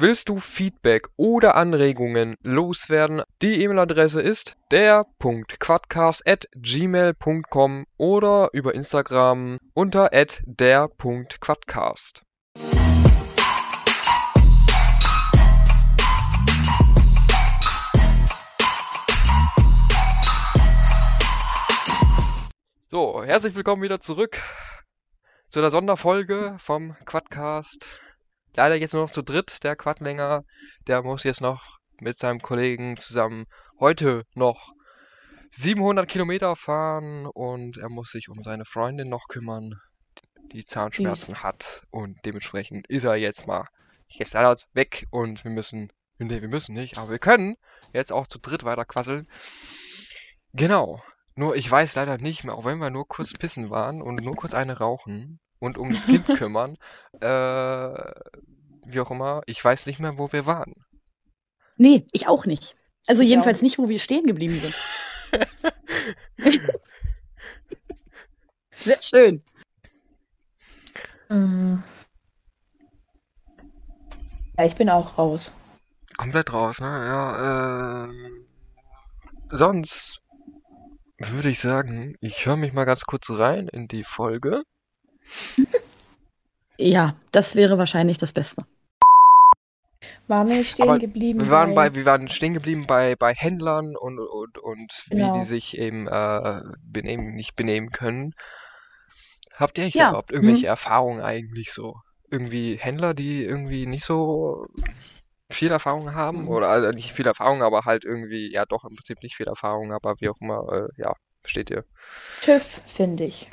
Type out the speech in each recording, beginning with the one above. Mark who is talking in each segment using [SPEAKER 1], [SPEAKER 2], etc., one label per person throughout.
[SPEAKER 1] Willst du Feedback oder Anregungen loswerden? Die E-Mail-Adresse ist der.quadcast@gmail.com oder über Instagram unter der.quadcast. So, herzlich willkommen wieder zurück zu der Sonderfolge vom Quadcast. Leider jetzt nur noch zu dritt, der Quadlänger. Der muss jetzt noch mit seinem Kollegen zusammen heute noch 700 Kilometer fahren und er muss sich um seine Freundin noch kümmern, die Zahnschmerzen Süß. hat und dementsprechend ist er jetzt mal jetzt leider weg und wir müssen, nee, wir müssen nicht, aber wir können jetzt auch zu dritt weiter quasseln. Genau. Nur ich weiß leider nicht mehr, auch wenn wir nur kurz pissen waren und nur kurz eine rauchen und um das Kind kümmern, äh, wie auch immer, ich weiß nicht mehr, wo wir waren.
[SPEAKER 2] Nee, ich auch nicht. Also ich jedenfalls auch. nicht, wo wir stehen geblieben sind. Sehr schön.
[SPEAKER 3] Äh. Ja, ich bin auch raus.
[SPEAKER 1] Komplett raus, ne? Ja, äh, sonst würde ich sagen, ich höre mich mal ganz kurz rein in die Folge.
[SPEAKER 2] Ja, das wäre wahrscheinlich das Beste.
[SPEAKER 3] Waren wir stehen Aber geblieben?
[SPEAKER 1] Wir waren bei, wir waren stehen geblieben bei, bei Händlern und, und, und genau. wie die sich eben äh, benehmen, nicht benehmen können. Habt ihr ja. überhaupt irgendwelche hm. Erfahrungen eigentlich so? Irgendwie Händler, die irgendwie nicht so viel Erfahrung haben? Mhm. Oder also nicht viel Erfahrung, aber halt irgendwie, ja doch im Prinzip nicht viel Erfahrung, aber wie auch immer, äh, ja, versteht ihr?
[SPEAKER 3] TÜV, finde ich.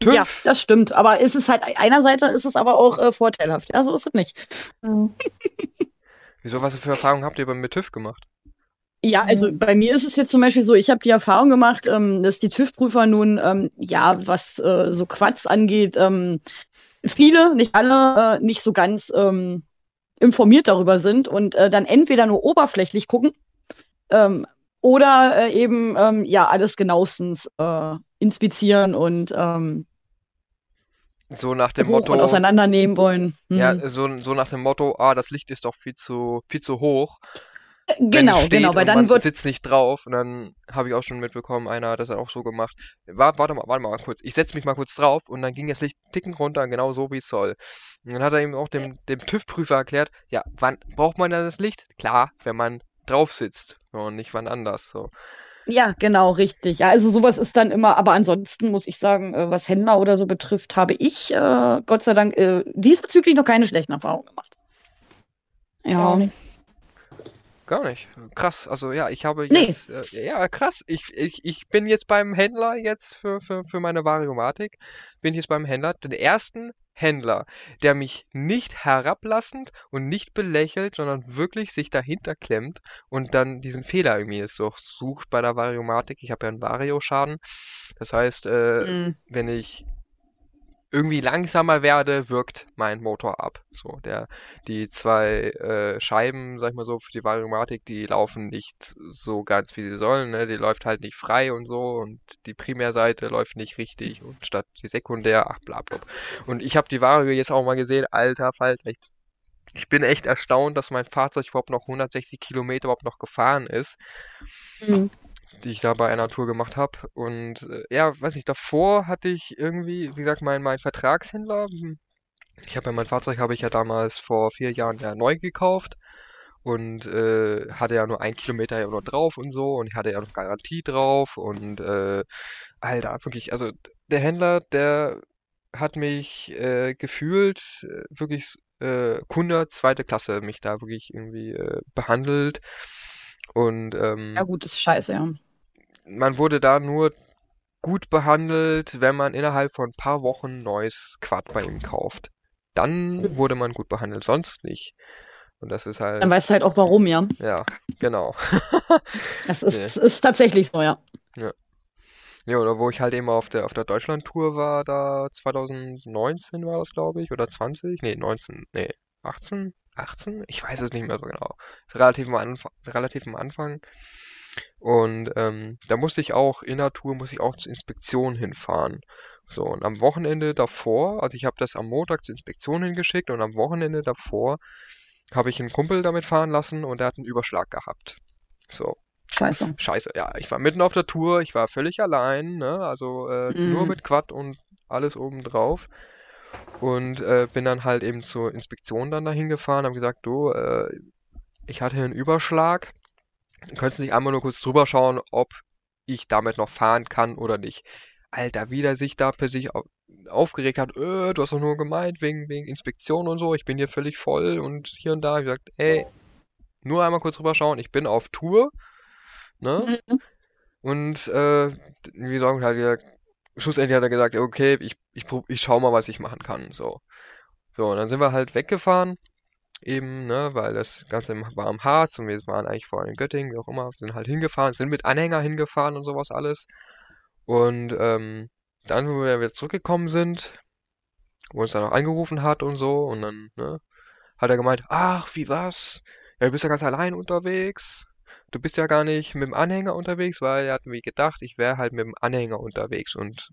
[SPEAKER 2] TÜV? Ja, das stimmt. Aber ist es halt, einerseits ist es aber auch äh, vorteilhaft. Ja, so ist es nicht.
[SPEAKER 1] Mhm. Wieso, was für Erfahrungen habt ihr mit TÜV gemacht?
[SPEAKER 2] Ja, also mhm. bei mir ist es jetzt zum Beispiel so, ich habe die Erfahrung gemacht, ähm, dass die TÜV-Prüfer nun, ähm, ja, was äh, so Quatsch angeht, ähm, viele, nicht alle, äh, nicht so ganz ähm, informiert darüber sind und äh, dann entweder nur oberflächlich gucken ähm, oder äh, eben ähm, ja alles genauestens äh, inspizieren und ähm,
[SPEAKER 1] so nach dem Motto
[SPEAKER 2] und auseinandernehmen wollen.
[SPEAKER 1] Hm. Ja, so, so nach dem Motto, ah, das Licht ist doch viel zu viel zu hoch.
[SPEAKER 2] Äh, genau, genau, weil dann
[SPEAKER 1] man
[SPEAKER 2] wird
[SPEAKER 1] sitzt nicht drauf und dann habe ich auch schon mitbekommen, einer hat das auch so gemacht. War, warte mal, warte mal kurz. Ich setze mich mal kurz drauf und dann ging das Licht ticken runter, genau so wie es soll. Und dann hat er eben auch dem, dem TÜV-Prüfer erklärt, ja, wann braucht man da das Licht? Klar, wenn man drauf sitzt und nicht wann anders. So.
[SPEAKER 2] Ja, genau, richtig. Ja, also sowas ist dann immer, aber ansonsten muss ich sagen, äh, was Händler oder so betrifft, habe ich äh, Gott sei Dank äh, diesbezüglich noch keine schlechten Erfahrungen gemacht.
[SPEAKER 1] Ja. Gar nicht. Krass. Also ja, ich habe jetzt. Nee. Äh, ja, krass. Ich, ich, ich bin jetzt beim Händler jetzt für, für, für meine Variomatik. Bin jetzt beim Händler. Den ersten Händler, der mich nicht herablassend und nicht belächelt, sondern wirklich sich dahinter klemmt und dann diesen Fehler irgendwie so sucht bei der Variomatik. Ich habe ja einen Vario-Schaden. Das heißt, äh, mhm. wenn ich irgendwie langsamer werde, wirkt mein Motor ab. So, der, die zwei äh, Scheiben, sag ich mal so, für die Variomatik, die laufen nicht so ganz, wie sie sollen. Ne? Die läuft halt nicht frei und so und die Primärseite läuft nicht richtig und statt die Sekundär, ach bla bla. Und ich habe die Vario jetzt auch mal gesehen, alter Falter, ich, ich bin echt erstaunt, dass mein Fahrzeug überhaupt noch 160 Kilometer überhaupt noch gefahren ist. Mhm die ich da bei einer Tour gemacht habe. Und äh, ja, weiß nicht, davor hatte ich irgendwie, wie gesagt, mein, mein Vertragshändler. Hm, ich habe ja mein Fahrzeug habe ich ja damals vor vier Jahren ja neu gekauft. Und äh, hatte ja nur ein Kilometer ja nur drauf und so. Und ich hatte ja noch Garantie drauf. Und äh, Alter, wirklich, also der Händler, der hat mich äh, gefühlt äh, wirklich äh, Kunde zweite Klasse mich da wirklich irgendwie äh, behandelt. Und ähm,
[SPEAKER 2] ja gut, ist scheiße, ja
[SPEAKER 1] man wurde da nur gut behandelt, wenn man innerhalb von ein paar Wochen neues Quad bei ihm kauft. Dann wurde man gut behandelt, sonst nicht. Und das ist halt.
[SPEAKER 2] Dann weißt du halt auch warum, ja.
[SPEAKER 1] Ja, genau.
[SPEAKER 2] das ist, nee. ist tatsächlich so, ja.
[SPEAKER 1] Ja. Ja, oder wo ich halt eben auf der auf der Deutschland-Tour war, da 2019 war das, glaube ich, oder 20? Nee, 19, nee, 18? 18? Ich weiß es nicht mehr so genau. Relativ am Anfang, relativ am Anfang. Und ähm, da musste ich auch in der Tour, muss ich auch zur Inspektion hinfahren. So, und am Wochenende davor, also ich habe das am Montag zur Inspektion hingeschickt und am Wochenende davor habe ich einen Kumpel damit fahren lassen und der hat einen Überschlag gehabt. So.
[SPEAKER 2] Scheiße.
[SPEAKER 1] Scheiße, ja. Ich war mitten auf der Tour, ich war völlig allein, ne? Also äh, mm. nur mit Quad und alles oben drauf. Und äh, bin dann halt eben zur Inspektion dann dahin gefahren, habe gesagt, du, äh, ich hatte einen Überschlag. Könntest du nicht einmal nur kurz drüber schauen, ob ich damit noch fahren kann oder nicht. Alter, wie der sich da plötzlich aufgeregt hat, äh, du hast doch nur gemeint, wegen, wegen Inspektion und so, ich bin hier völlig voll und hier und da. Ich gesagt, ey, nur einmal kurz drüber schauen, ich bin auf Tour, ne? Mhm. Und, äh, wie sagen halt wieder, schlussendlich hat er gesagt, okay, ich, ich, ich schau mal, was ich machen kann, so. So, und dann sind wir halt weggefahren, eben, ne, weil das Ganze war am Harz und wir waren eigentlich vorher in Göttingen, wie auch immer, sind halt hingefahren, sind mit Anhänger hingefahren und sowas alles. Und ähm, dann, wo wir wieder zurückgekommen sind, wo uns dann auch angerufen hat und so, und dann, ne, hat er gemeint, ach, wie was? Ja, du bist ja ganz allein unterwegs. Du bist ja gar nicht mit dem Anhänger unterwegs, weil er hat mir gedacht, ich wäre halt mit dem Anhänger unterwegs und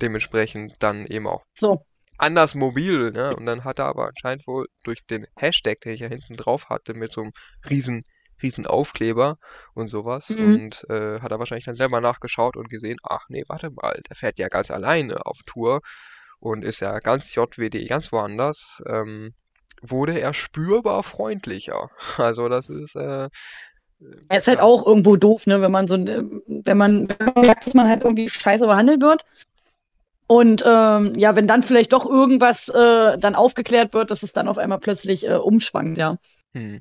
[SPEAKER 1] dementsprechend dann eben auch
[SPEAKER 2] so.
[SPEAKER 1] Anders mobil, ne? Und dann hat er aber anscheinend wohl durch den Hashtag, den ich ja hinten drauf hatte, mit so einem riesen riesen Aufkleber und sowas. Mhm. Und äh, hat er wahrscheinlich dann selber nachgeschaut und gesehen, ach nee, warte mal, der fährt ja ganz alleine auf Tour und ist ja ganz JWD, ganz woanders. Ähm, wurde er spürbar freundlicher. Also das ist äh,
[SPEAKER 2] er ist halt auch irgendwo doof, ne, wenn man so, wenn man, wenn man merkt, dass man halt irgendwie scheiße behandelt wird. Und ähm, ja, wenn dann vielleicht doch irgendwas äh, dann aufgeklärt wird, dass es dann auf einmal plötzlich äh, umschwankt, ja. Hm.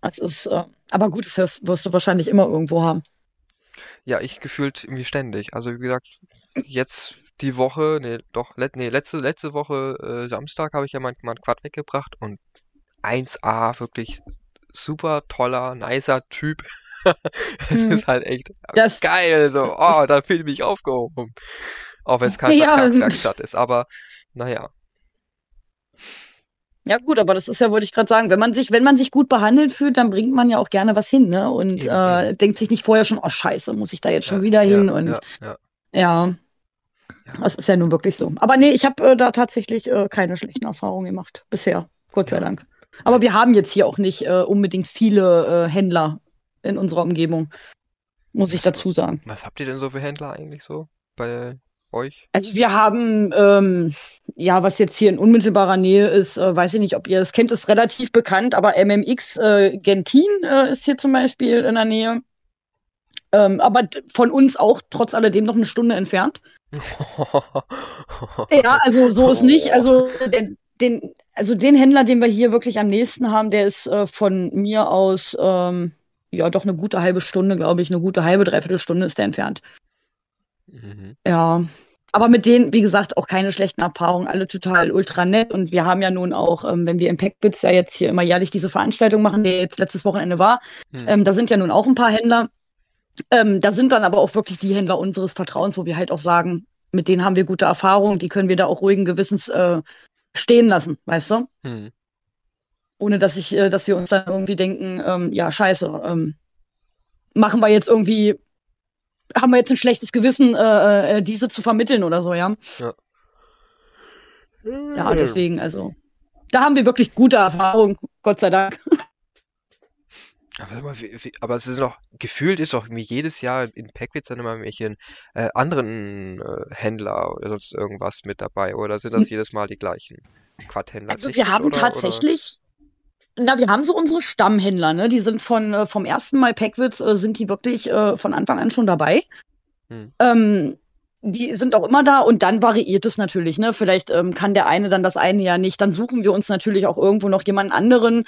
[SPEAKER 2] Das ist, äh, aber gut, das wirst du wahrscheinlich immer irgendwo haben.
[SPEAKER 1] Ja, ich gefühlt irgendwie ständig. Also wie gesagt, jetzt die Woche, nee, doch, let, nee, letzte, letzte Woche äh, Samstag habe ich ja mein, mein Quad weggebracht und 1A, wirklich super toller, nicer Typ. Hm. ist halt echt das, geil, so, oh, da fühle ich mich aufgehoben. Auch wenn es keine ja. Vertragswerkstatt ist, aber naja.
[SPEAKER 2] Ja, gut, aber das ist ja, wollte ich gerade sagen, wenn man sich, wenn man sich gut behandelt fühlt, dann bringt man ja auch gerne was hin, ne? Und äh, denkt sich nicht vorher schon, oh scheiße, muss ich da jetzt schon ja, wieder hin? Ja, und ja, ja. Das ist ja nun wirklich so. Aber nee, ich habe äh, da tatsächlich äh, keine schlechten Erfahrungen gemacht. Bisher. Gott sei Dank. Aber wir haben jetzt hier auch nicht äh, unbedingt viele äh, Händler in unserer Umgebung. Muss ich dazu sagen.
[SPEAKER 1] Was habt ihr denn so für Händler eigentlich so bei euch?
[SPEAKER 2] Also wir haben, ähm, ja, was jetzt hier in unmittelbarer Nähe ist, äh, weiß ich nicht, ob ihr es kennt, ist relativ bekannt, aber MMX äh, Gentin äh, ist hier zum Beispiel in der Nähe. Ähm, aber von uns auch trotz alledem noch eine Stunde entfernt. ja, also so ist nicht. Also den, den, also den Händler, den wir hier wirklich am nächsten haben, der ist äh, von mir aus ähm, ja doch eine gute halbe Stunde, glaube ich, eine gute halbe, dreiviertel Stunde ist der entfernt. Mhm. Ja. Aber mit denen, wie gesagt, auch keine schlechten Erfahrungen, alle total ultra nett. Und wir haben ja nun auch, ähm, wenn wir im Packbits ja jetzt hier immer jährlich diese Veranstaltung machen, die jetzt letztes Wochenende war, mhm. ähm, da sind ja nun auch ein paar Händler. Ähm, da sind dann aber auch wirklich die Händler unseres Vertrauens, wo wir halt auch sagen, mit denen haben wir gute Erfahrungen, die können wir da auch ruhigen Gewissens äh, stehen lassen, weißt du? Mhm. Ohne dass ich, äh, dass wir uns dann irgendwie denken, ähm, ja, scheiße, ähm, machen wir jetzt irgendwie haben wir jetzt ein schlechtes Gewissen, äh, äh, diese zu vermitteln oder so, ja. Ja. Ja, deswegen, also, da haben wir wirklich gute Erfahrungen, Gott sei Dank.
[SPEAKER 1] Aber, aber es ist noch, gefühlt ist doch wie jedes Jahr in Packwitz dann immer welche äh, anderen äh, Händler oder sonst irgendwas mit dabei, oder sind das jedes Mal die gleichen Quad-Händler?
[SPEAKER 2] Also wir haben oder, tatsächlich, na, wir haben so unsere Stammhändler, ne? Die sind von äh, vom ersten Mal Packwitz äh, sind die wirklich äh, von Anfang an schon dabei. Hm. Ähm, die sind auch immer da und dann variiert es natürlich, ne? Vielleicht ähm, kann der eine dann das eine ja nicht. Dann suchen wir uns natürlich auch irgendwo noch jemanden anderen.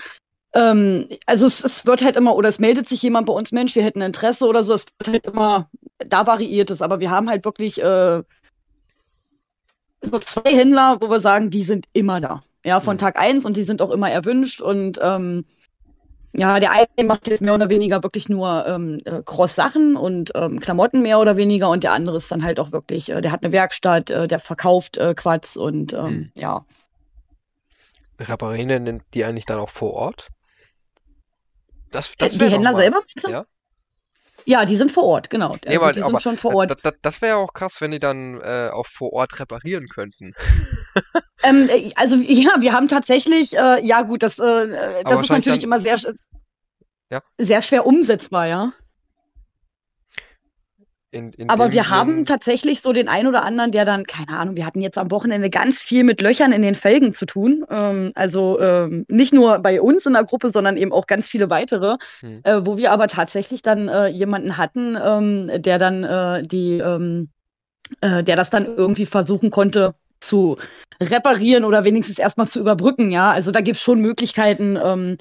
[SPEAKER 2] Ähm, also es, es wird halt immer, oder es meldet sich jemand bei uns, Mensch, wir hätten Interesse oder so. Es wird halt immer, da variiert es, aber wir haben halt wirklich äh, so zwei Händler, wo wir sagen, die sind immer da. Ja, von mhm. Tag eins und die sind auch immer erwünscht und ähm, ja, der eine macht jetzt mehr oder weniger wirklich nur ähm, äh, Cross-Sachen und ähm, Klamotten mehr oder weniger und der andere ist dann halt auch wirklich, äh, der hat eine Werkstatt, äh, der verkauft äh, Quads und ähm, hm. ja.
[SPEAKER 1] Reparieren die eigentlich dann auch vor Ort?
[SPEAKER 2] Das, das äh, die Händler selber? Ja. Ja, die sind vor Ort, genau. Also
[SPEAKER 1] Nee, aber,
[SPEAKER 2] die sind schon vor Ort.
[SPEAKER 1] Das, das, wäre ja auch krass, wenn die dann äh, auch vor Ort reparieren könnten.
[SPEAKER 2] Ähm, äh, also ja, wir haben tatsächlich, äh, ja gut, das, äh, das ist natürlich immer sehr,
[SPEAKER 1] Ja.
[SPEAKER 2] sehr schwer umsetzbar, ja.
[SPEAKER 1] In, in
[SPEAKER 2] Aber wir haben tatsächlich so den einen oder anderen, der dann, keine Ahnung, wir hatten jetzt am Wochenende ganz viel mit Löchern in den Felgen zu tun. Ähm, also ähm, nicht nur bei uns in der Gruppe, sondern eben auch ganz viele weitere,
[SPEAKER 1] Hm.
[SPEAKER 2] äh, wo wir aber tatsächlich dann äh, jemanden hatten, ähm, der dann äh, die, ähm, äh, der das dann irgendwie versuchen konnte zu reparieren oder wenigstens erstmal zu überbrücken, ja. Also da gibt's schon Möglichkeiten, ähm,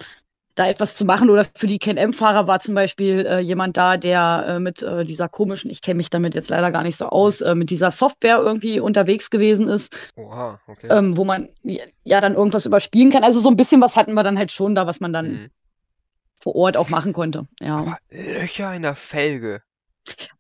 [SPEAKER 2] da etwas zu machen. Oder für die Can-M-Fahrer war zum Beispiel äh, jemand da, der äh, mit äh, dieser komischen, ich kenne mich damit jetzt leider gar nicht so aus, äh, mit dieser Software irgendwie unterwegs gewesen ist,
[SPEAKER 1] Oha, okay.
[SPEAKER 2] ähm, wo man ja, ja dann irgendwas überspielen kann. Also so ein bisschen was hatten wir dann halt schon da, was man dann
[SPEAKER 1] Hm.
[SPEAKER 2] vor Ort auch machen konnte. Ja.
[SPEAKER 1] Aber Löcher in der Felge.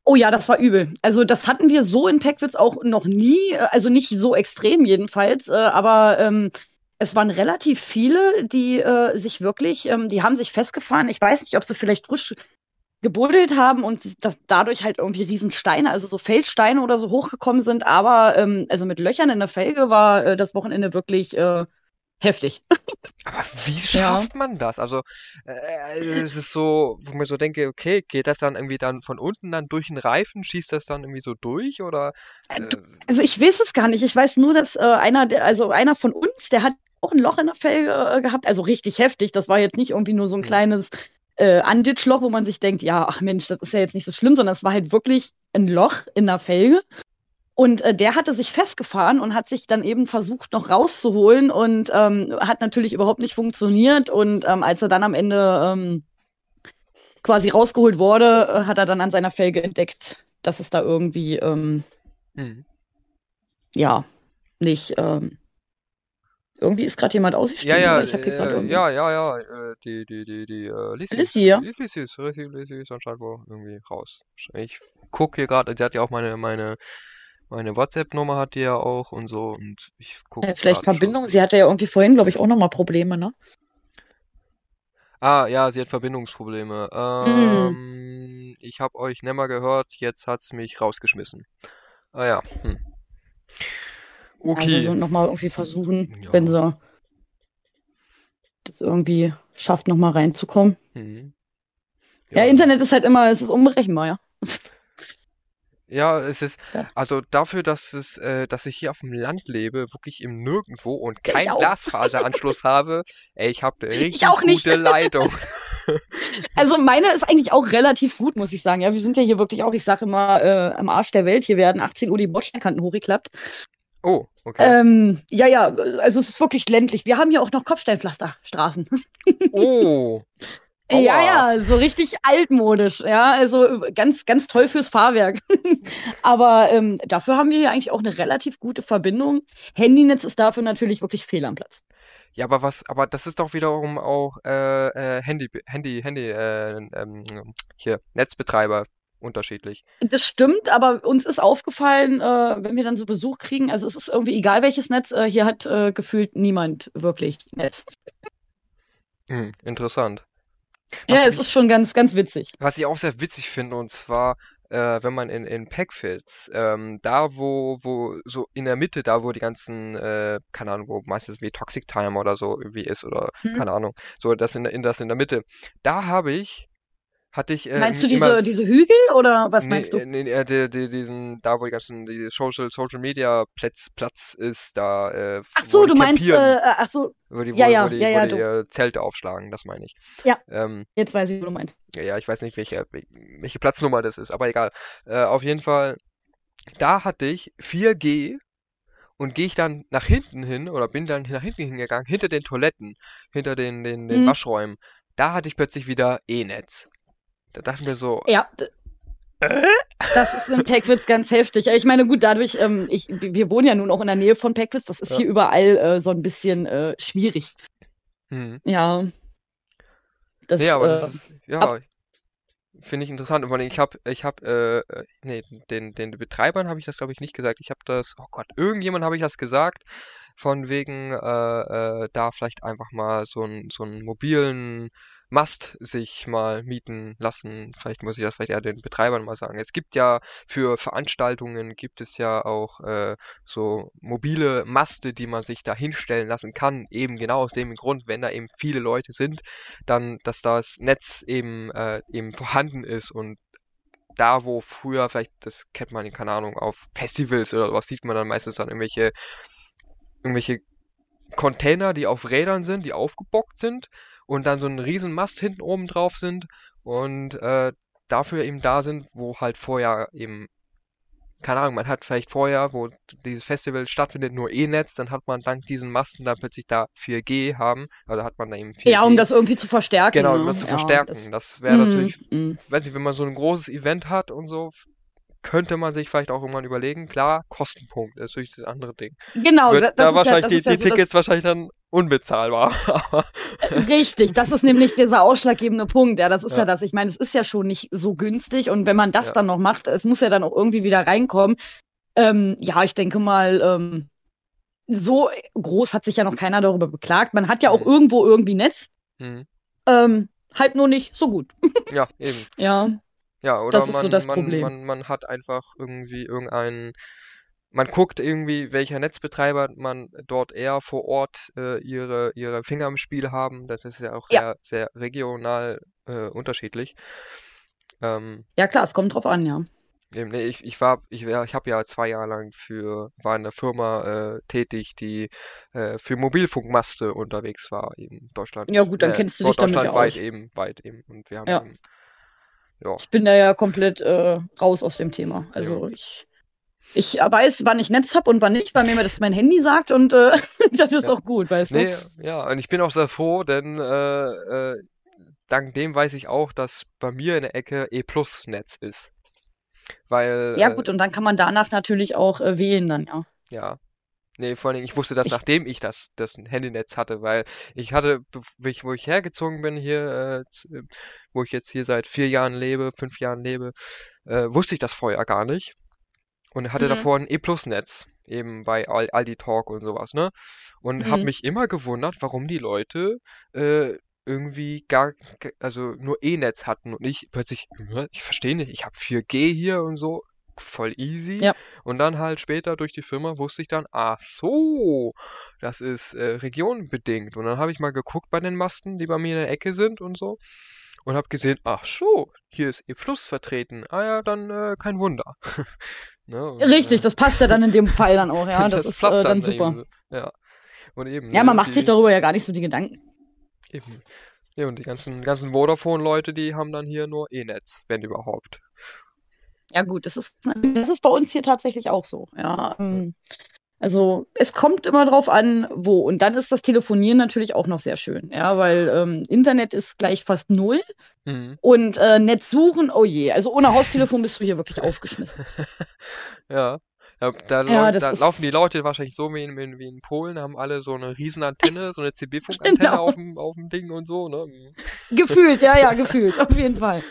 [SPEAKER 2] Oh ja, das war übel. Also das hatten wir so in Peckwitz auch noch nie, äh, also nicht so extrem jedenfalls, äh, aber ähm, es waren relativ viele, die äh, sich wirklich, ähm, die haben sich festgefahren. Ich weiß nicht, ob sie vielleicht frisch gebuddelt haben und das dadurch halt irgendwie Riesensteine, also so Feldsteine oder so hochgekommen sind, aber ähm, also mit Löchern in der Felge war äh, das Wochenende wirklich äh, heftig.
[SPEAKER 1] Aber wie
[SPEAKER 2] Ja.
[SPEAKER 1] schafft man das? Also, äh, es ist so, wo ich mir so denke, okay, geht das dann irgendwie dann von unten dann durch den Reifen, schießt das dann irgendwie so durch oder?
[SPEAKER 2] Äh,
[SPEAKER 1] Äh,
[SPEAKER 2] Also ich weiß es gar nicht. Ich weiß nur, dass äh, einer, der, also einer von uns, der hat auch ein Loch in der Felge äh, gehabt, also richtig heftig. Das war jetzt nicht irgendwie nur so ein
[SPEAKER 1] Hm.
[SPEAKER 2] kleines äh, Anditschloch, wo man sich denkt, ja, ach Mensch, das ist ja jetzt nicht so schlimm, sondern es war halt wirklich ein Loch in der Felge. Und äh, der hatte sich festgefahren und hat sich dann eben versucht, noch rauszuholen und ähm, hat natürlich überhaupt nicht funktioniert. Und ähm, als er dann am Ende ähm, quasi rausgeholt wurde, äh, hat er dann an seiner Felge entdeckt, dass es da irgendwie ähm,
[SPEAKER 1] hm.
[SPEAKER 2] ja, nicht, ähm, irgendwie ist gerade jemand
[SPEAKER 1] Ja,
[SPEAKER 2] ausgestiegen,
[SPEAKER 1] ja,
[SPEAKER 2] oder ich habe hier gerade
[SPEAKER 1] äh,
[SPEAKER 2] irgendwie.
[SPEAKER 1] ja, ja, ja, äh, die, die, die, die, äh, Lissi.
[SPEAKER 2] Lissi, ja.
[SPEAKER 1] Lissi, Lissi ist, Lissi, Lissi ist anscheinend wohl irgendwie raus. Ich gucke hier gerade, sie hat ja auch meine, meine, meine WhatsApp-Nummer hat die ja auch und so und ich gucke
[SPEAKER 2] Äh, vielleicht
[SPEAKER 1] gerade schon.
[SPEAKER 2] Verbindung. Sie hatte ja irgendwie vorhin, glaube ich, auch nochmal Probleme, ne?
[SPEAKER 1] Ah, ja, sie hat Verbindungsprobleme.
[SPEAKER 2] Hm.
[SPEAKER 1] Ähm, ich habe euch nimmer gehört, jetzt hat's mich rausgeschmissen. Ah ja, hm.
[SPEAKER 2] Also
[SPEAKER 1] Okay.
[SPEAKER 2] so nochmal irgendwie versuchen,
[SPEAKER 1] Ja.
[SPEAKER 2] wenn sie das irgendwie schafft, nochmal reinzukommen.
[SPEAKER 1] Mhm.
[SPEAKER 2] Ja, Internet ist halt immer, es ist unberechenbar, ja.
[SPEAKER 1] Ja, es ist,
[SPEAKER 2] Ja.
[SPEAKER 1] also dafür, dass es, äh, dass ich hier auf dem Land lebe, wirklich im Nirgendwo und
[SPEAKER 2] Ja, ich
[SPEAKER 1] keinen. Glasfaseranschluss habe, ey, ich habe eine richtig
[SPEAKER 2] auch nicht.
[SPEAKER 1] gute Leitung.
[SPEAKER 2] Also meine ist eigentlich auch relativ gut, muss ich sagen. Ja, wir sind ja hier wirklich auch, ich sage immer, äh, am Arsch der Welt. Hier werden 18 Uhr die Bordsteinkanten hochgeklappt.
[SPEAKER 1] Oh, okay.
[SPEAKER 2] Ähm, ja, ja, also es ist wirklich ländlich. Wir haben hier auch noch Kopfsteinpflasterstraßen.
[SPEAKER 1] Oh,
[SPEAKER 2] Ja,
[SPEAKER 1] Aua.
[SPEAKER 2] ja, so richtig altmodisch, ja, also ganz, ganz toll fürs Fahrwerk. Aber ähm, dafür haben wir hier eigentlich auch eine relativ gute Verbindung. Handynetz ist dafür natürlich wirklich fehl am Platz.
[SPEAKER 1] Ja, aber was, aber das ist doch wiederum auch äh, äh, Handy, Handy, Handy, äh, ähm, hier, Netzbetreiber unterschiedlich.
[SPEAKER 2] Das stimmt, aber uns ist aufgefallen, äh, wenn wir dann so Besuch kriegen, also es ist irgendwie egal welches Netz, äh, hier hat äh, gefühlt niemand wirklich Netz.
[SPEAKER 1] Hm, interessant.
[SPEAKER 2] Ja,
[SPEAKER 1] Was
[SPEAKER 2] es
[SPEAKER 1] ich-
[SPEAKER 2] ist schon ganz, ganz witzig.
[SPEAKER 1] Was ich auch sehr witzig finde, und zwar, äh, wenn man in, in Packfits, ähm, da wo, wo, so in der Mitte, da wo die ganzen, äh, keine Ahnung, wo meistens wie Toxic Time oder so irgendwie ist, oder
[SPEAKER 2] Hm.
[SPEAKER 1] keine Ahnung, so das in, in das in der Mitte, da habe ich, hatte ich, äh,
[SPEAKER 2] Meinst du
[SPEAKER 1] immer,
[SPEAKER 2] diese, diese Hügel oder was
[SPEAKER 1] nee,
[SPEAKER 2] meinst du?
[SPEAKER 1] äh, nee, äh, die, die, diesen, da wo die ganzen, die Social, Social Media Platz, Platz ist, da, äh,
[SPEAKER 2] Ach
[SPEAKER 1] wo
[SPEAKER 2] so, du meinst, äh,
[SPEAKER 1] campieren,
[SPEAKER 2] ach so,
[SPEAKER 1] wo die,
[SPEAKER 2] ja,
[SPEAKER 1] wo,
[SPEAKER 2] ja,
[SPEAKER 1] wo die,
[SPEAKER 2] ja,
[SPEAKER 1] wo
[SPEAKER 2] ja,
[SPEAKER 1] die
[SPEAKER 2] du.
[SPEAKER 1] äh, Zelte aufschlagen, das meine ich.
[SPEAKER 2] Ja.
[SPEAKER 1] Ähm,
[SPEAKER 2] jetzt weiß ich, wo du meinst.
[SPEAKER 1] ja, ja, ich weiß nicht, welche, welche Platznummer das ist, aber egal. Äh, auf jeden Fall, da hatte ich 4G und gehe ich dann nach hinten hin oder bin dann nach hinten hingegangen, hinter den Toiletten, hinter den, den, den
[SPEAKER 2] Mhm.
[SPEAKER 1] Waschräumen. Da hatte ich plötzlich wieder E-Netz. Da dachten wir so,
[SPEAKER 2] Ja, d- das ist im Peckwitz ganz heftig. Ich meine, gut, dadurch, ähm, ich, wir wohnen ja nun auch in der Nähe von Peckwitz, das ist
[SPEAKER 1] Ja.
[SPEAKER 2] hier überall äh, so ein bisschen äh, schwierig.
[SPEAKER 1] hm.
[SPEAKER 2] Ja. Das,
[SPEAKER 1] Nee, aber
[SPEAKER 2] äh,
[SPEAKER 1] das ist, ja, finde ich interessant. Und ich habe, ich habe, äh, äh, nee, den, den Betreibern habe ich das, glaube ich, nicht gesagt. Ich habe das, oh Gott, irgendjemand habe ich das gesagt, von wegen, äh, äh, da vielleicht einfach mal so einen, so einen mobilen Mast sich mal mieten lassen. Vielleicht muss ich das vielleicht eher den Betreibern mal sagen. Es gibt ja für Veranstaltungen gibt es ja auch äh, so mobile Maste, die man sich da hinstellen lassen kann. Eben genau aus dem Grund, wenn da eben viele Leute sind, dann, dass das Netz eben äh, eben vorhanden ist und da, wo früher vielleicht, das kennt man, keine Ahnung, auf Festivals oder was sieht man dann meistens dann irgendwelche irgendwelche Container, die auf Rädern sind, die aufgebockt sind und dann so ein riesen Mast hinten oben drauf sind und äh, dafür eben da sind, wo halt vorher eben, keine Ahnung, man hat vielleicht vorher, wo dieses Festival stattfindet, nur E-Netz, dann hat man dank diesen Masten dann plötzlich da 4G haben, also hat man da eben 4G.
[SPEAKER 2] Ja, um das irgendwie zu verstärken.
[SPEAKER 1] Genau, um
[SPEAKER 2] ne?
[SPEAKER 1] das zu
[SPEAKER 2] ja,
[SPEAKER 1] verstärken.
[SPEAKER 2] Das,
[SPEAKER 1] Das wäre
[SPEAKER 2] Mm,
[SPEAKER 1] natürlich,
[SPEAKER 2] mm.
[SPEAKER 1] weiß nicht, wenn man so ein großes Event hat und so, könnte man sich vielleicht auch irgendwann überlegen. Klar, Kostenpunkt ist natürlich das andere Ding.
[SPEAKER 2] Genau,
[SPEAKER 1] Wird
[SPEAKER 2] da- das
[SPEAKER 1] da
[SPEAKER 2] ist ja,
[SPEAKER 1] wahrscheinlich
[SPEAKER 2] das
[SPEAKER 1] die,
[SPEAKER 2] ist ja
[SPEAKER 1] die
[SPEAKER 2] so
[SPEAKER 1] Tickets wahrscheinlich dann unbezahlbar. Aber
[SPEAKER 2] Richtig, das ist nämlich dieser ausschlaggebende Punkt. Ja, das ist ja,
[SPEAKER 1] Ja.
[SPEAKER 2] das. Ich meine, es ist ja schon nicht so günstig und wenn man das
[SPEAKER 1] Ja.
[SPEAKER 2] dann noch macht, es muss ja dann auch irgendwie wieder reinkommen. Ähm, ja, ich denke mal, ähm, so groß hat sich ja noch keiner darüber beklagt. Man hat ja auch
[SPEAKER 1] Mhm.
[SPEAKER 2] irgendwo irgendwie Netz,
[SPEAKER 1] hm,
[SPEAKER 2] ähm, halt nur nicht so gut.
[SPEAKER 1] ja, eben.
[SPEAKER 2] Ja,
[SPEAKER 1] Ja, oder
[SPEAKER 2] Das ist
[SPEAKER 1] man,
[SPEAKER 2] so das
[SPEAKER 1] man,
[SPEAKER 2] Problem.
[SPEAKER 1] man, man hat einfach irgendwie irgendeinen, man guckt irgendwie, welcher Netzbetreiber man dort eher vor Ort äh, ihre, ihre Finger im Spiel haben. Das ist ja auch
[SPEAKER 2] Ja.
[SPEAKER 1] sehr, sehr regional äh, unterschiedlich. Ähm,
[SPEAKER 2] ja klar, es kommt drauf an, ja.
[SPEAKER 1] Eben, nee, ich, ich war, ich, war- ich habe ja zwei Jahre lang für, war in einer Firma äh, tätig, die äh, für Mobilfunkmaste unterwegs war, eben Deutschland.
[SPEAKER 2] Ja gut, dann
[SPEAKER 1] äh,
[SPEAKER 2] kennst du dich damit ja aus.
[SPEAKER 1] eben, weit eben. Und wir haben
[SPEAKER 2] Ja.
[SPEAKER 1] eben, ja,
[SPEAKER 2] Ich bin da ja komplett äh, raus aus dem Thema. Also ich, ich weiß, wann ich Netz habe und wann nicht, weil mir das mein Handy sagt und äh, das ist
[SPEAKER 1] Ja.
[SPEAKER 2] auch gut, weißt du?
[SPEAKER 1] nee, ja, und ich bin auch sehr froh, denn äh, äh, dank dem weiß ich auch, dass bei mir in der Ecke E-Plus-Netz ist. Weil,
[SPEAKER 2] Ja
[SPEAKER 1] äh,
[SPEAKER 2] gut, und dann kann man danach natürlich auch äh, wählen dann, ja.
[SPEAKER 1] Ja. Nee, vor allen Dingen, ich wusste das,
[SPEAKER 2] Ich-
[SPEAKER 1] nachdem ich das, das Handynetz hatte, weil ich hatte, ich, wo ich hergezogen bin hier, äh, wo ich jetzt hier seit vier Jahren lebe, fünf Jahren lebe, äh, wusste ich das vorher gar nicht. Und hatte
[SPEAKER 2] Mhm.
[SPEAKER 1] davor ein E-Plus-Netz, eben bei Al Aldi Talk und sowas, ne? Und habe
[SPEAKER 2] Mhm.
[SPEAKER 1] mich immer gewundert, warum die Leute äh, irgendwie gar, also nur E-Netz hatten und ich plötzlich, "Hä, ich verstehe nicht, ich habe 4G hier und so, voll easy.
[SPEAKER 2] Ja.
[SPEAKER 1] Und dann halt später durch die Firma wusste ich dann, ach so, das ist äh, regionbedingt. Und dann habe ich mal geguckt bei den Masten, die bei mir in der Ecke sind und so. Und habe gesehen, ach so, hier ist E Plus vertreten. Ah ja, dann äh, kein Wunder. ne? und,
[SPEAKER 2] Richtig,
[SPEAKER 1] äh,
[SPEAKER 2] das passt ja dann in dem Fall dann auch, ja. Das, ist
[SPEAKER 1] passt
[SPEAKER 2] äh, dann
[SPEAKER 1] eben
[SPEAKER 2] super.
[SPEAKER 1] so. Ja. Und eben,
[SPEAKER 2] Ja, man macht sich
[SPEAKER 1] die-
[SPEAKER 2] darüber ja gar nicht so die Gedanken.
[SPEAKER 1] Eben. Ja, und die ganzen, ganzen Vodafone-Leute, die haben dann hier nur E-Netz, wenn überhaupt.
[SPEAKER 2] Ja gut, das ist, das ist bei uns hier tatsächlich auch so, ja. ähm, Also es kommt immer drauf an, wo. Und dann ist das Telefonieren natürlich auch noch sehr schön, ja, weil ähm, Internet ist gleich fast null
[SPEAKER 1] Mhm.
[SPEAKER 2] und äh, Netz suchen, oh je. Also ohne Haustelefon bist du hier wirklich aufgeschmissen.
[SPEAKER 1] Ja. Ja, da,
[SPEAKER 2] Ja,
[SPEAKER 1] da laufen die Leute wahrscheinlich so wie in, wie in, Polen, haben alle so eine riesen Antenne, so eine CB-Funkantenne
[SPEAKER 2] Genau.
[SPEAKER 1] auf dem, auf dem Ding und so, ne? Mhm.
[SPEAKER 2] Gefühlt, ja, ja, gefühlt, auf jeden Fall.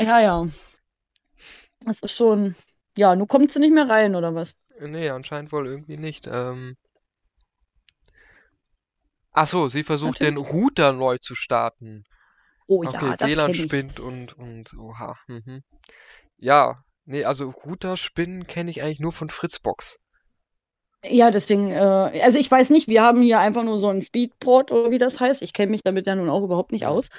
[SPEAKER 2] Ja, ja. Das ist schon, ja, nun kommt sie nicht mehr rein, oder was?
[SPEAKER 1] Nee, anscheinend wohl irgendwie nicht. Ähm. Ach so, sie versucht den Router neu zu starten.
[SPEAKER 2] Oh
[SPEAKER 1] Okay,
[SPEAKER 2] ja, das
[SPEAKER 1] WLAN spinnt und, und, oha. Mhm. Ja, nee, also Router spinnen kenne ich eigentlich nur von Fritzbox.
[SPEAKER 2] Ja, deswegen, äh, also ich weiß nicht, wir haben hier einfach nur so einen Speedport oder wie das heißt. Ich kenne mich damit ja nun auch überhaupt nicht
[SPEAKER 1] Ja.
[SPEAKER 2] aus.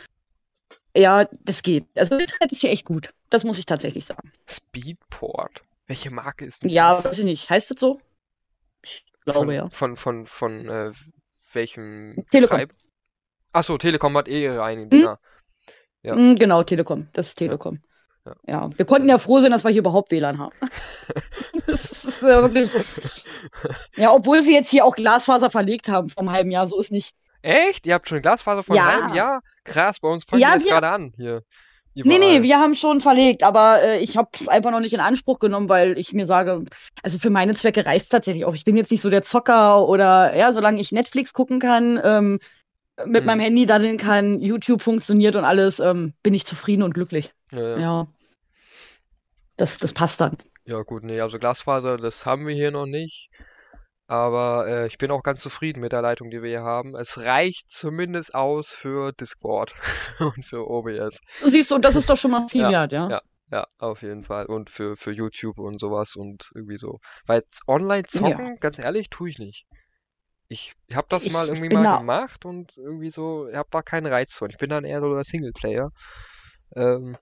[SPEAKER 2] Ja, das geht. Also Internet ist hier echt gut. Das muss ich tatsächlich sagen.
[SPEAKER 1] Speedport. Welche Marke ist denn
[SPEAKER 2] Ja,
[SPEAKER 1] das?
[SPEAKER 2] weiß ich nicht. Heißt das so? Ich glaube
[SPEAKER 1] von,
[SPEAKER 2] ja.
[SPEAKER 1] Von, von, von, äh, welchem
[SPEAKER 2] Telekom.
[SPEAKER 1] Betreib- Ach so, Telekom hat eh ihre eigenen
[SPEAKER 2] Hm?
[SPEAKER 1] Dinger. Ja.
[SPEAKER 2] Mm, genau, Telekom. Das ist Telekom.
[SPEAKER 1] Ja.
[SPEAKER 2] Ja, wir konnten ja froh sein, dass wir hier überhaupt WLAN haben. das ist ja wirklich. Ja, obwohl sie jetzt hier auch Glasfaser verlegt haben einem halben Jahr, so ist nicht.
[SPEAKER 1] Echt? Ihr habt schon Glasfaser vor
[SPEAKER 2] Ja.
[SPEAKER 1] einem halben Jahr? Krass, bei uns fangen
[SPEAKER 2] Ja,
[SPEAKER 1] die jetzt
[SPEAKER 2] wir-
[SPEAKER 1] gerade an hier.
[SPEAKER 2] Nee,
[SPEAKER 1] Überall.
[SPEAKER 2] nee, wir haben schon verlegt, aber äh, ich habe es einfach noch nicht in Anspruch genommen, weil ich mir sage, also für meine Zwecke reicht tatsächlich auch. Ich bin jetzt nicht so der Zocker oder ja, solange ich Netflix gucken kann, ähm, mit
[SPEAKER 1] Hm.
[SPEAKER 2] meinem Handy daddeln kann, YouTube funktioniert und alles, ähm, bin ich zufrieden und glücklich.
[SPEAKER 1] Ja, ja.
[SPEAKER 2] Ja. Das, das passt dann.
[SPEAKER 1] Ja, gut, nee, also Glasfaser, das haben wir hier noch nicht. Aber äh, ich bin auch ganz zufrieden mit der Leitung, die wir hier haben. Es reicht zumindest aus für Discord und für OBS.
[SPEAKER 2] Siehst du, und das ist doch schon mal viel
[SPEAKER 1] Ja,
[SPEAKER 2] wert, ja?
[SPEAKER 1] ja, ja, auf jeden Fall. Und für, für YouTube und sowas und irgendwie so. Weil online
[SPEAKER 2] Ja.
[SPEAKER 1] zocken, ganz ehrlich, tue ich nicht. Ich habe das mal
[SPEAKER 2] Ich
[SPEAKER 1] irgendwie
[SPEAKER 2] bin
[SPEAKER 1] mal
[SPEAKER 2] da.
[SPEAKER 1] gemacht und irgendwie so, ich habe da keinen Reiz von. Ich bin dann eher so der Singleplayer. Ähm,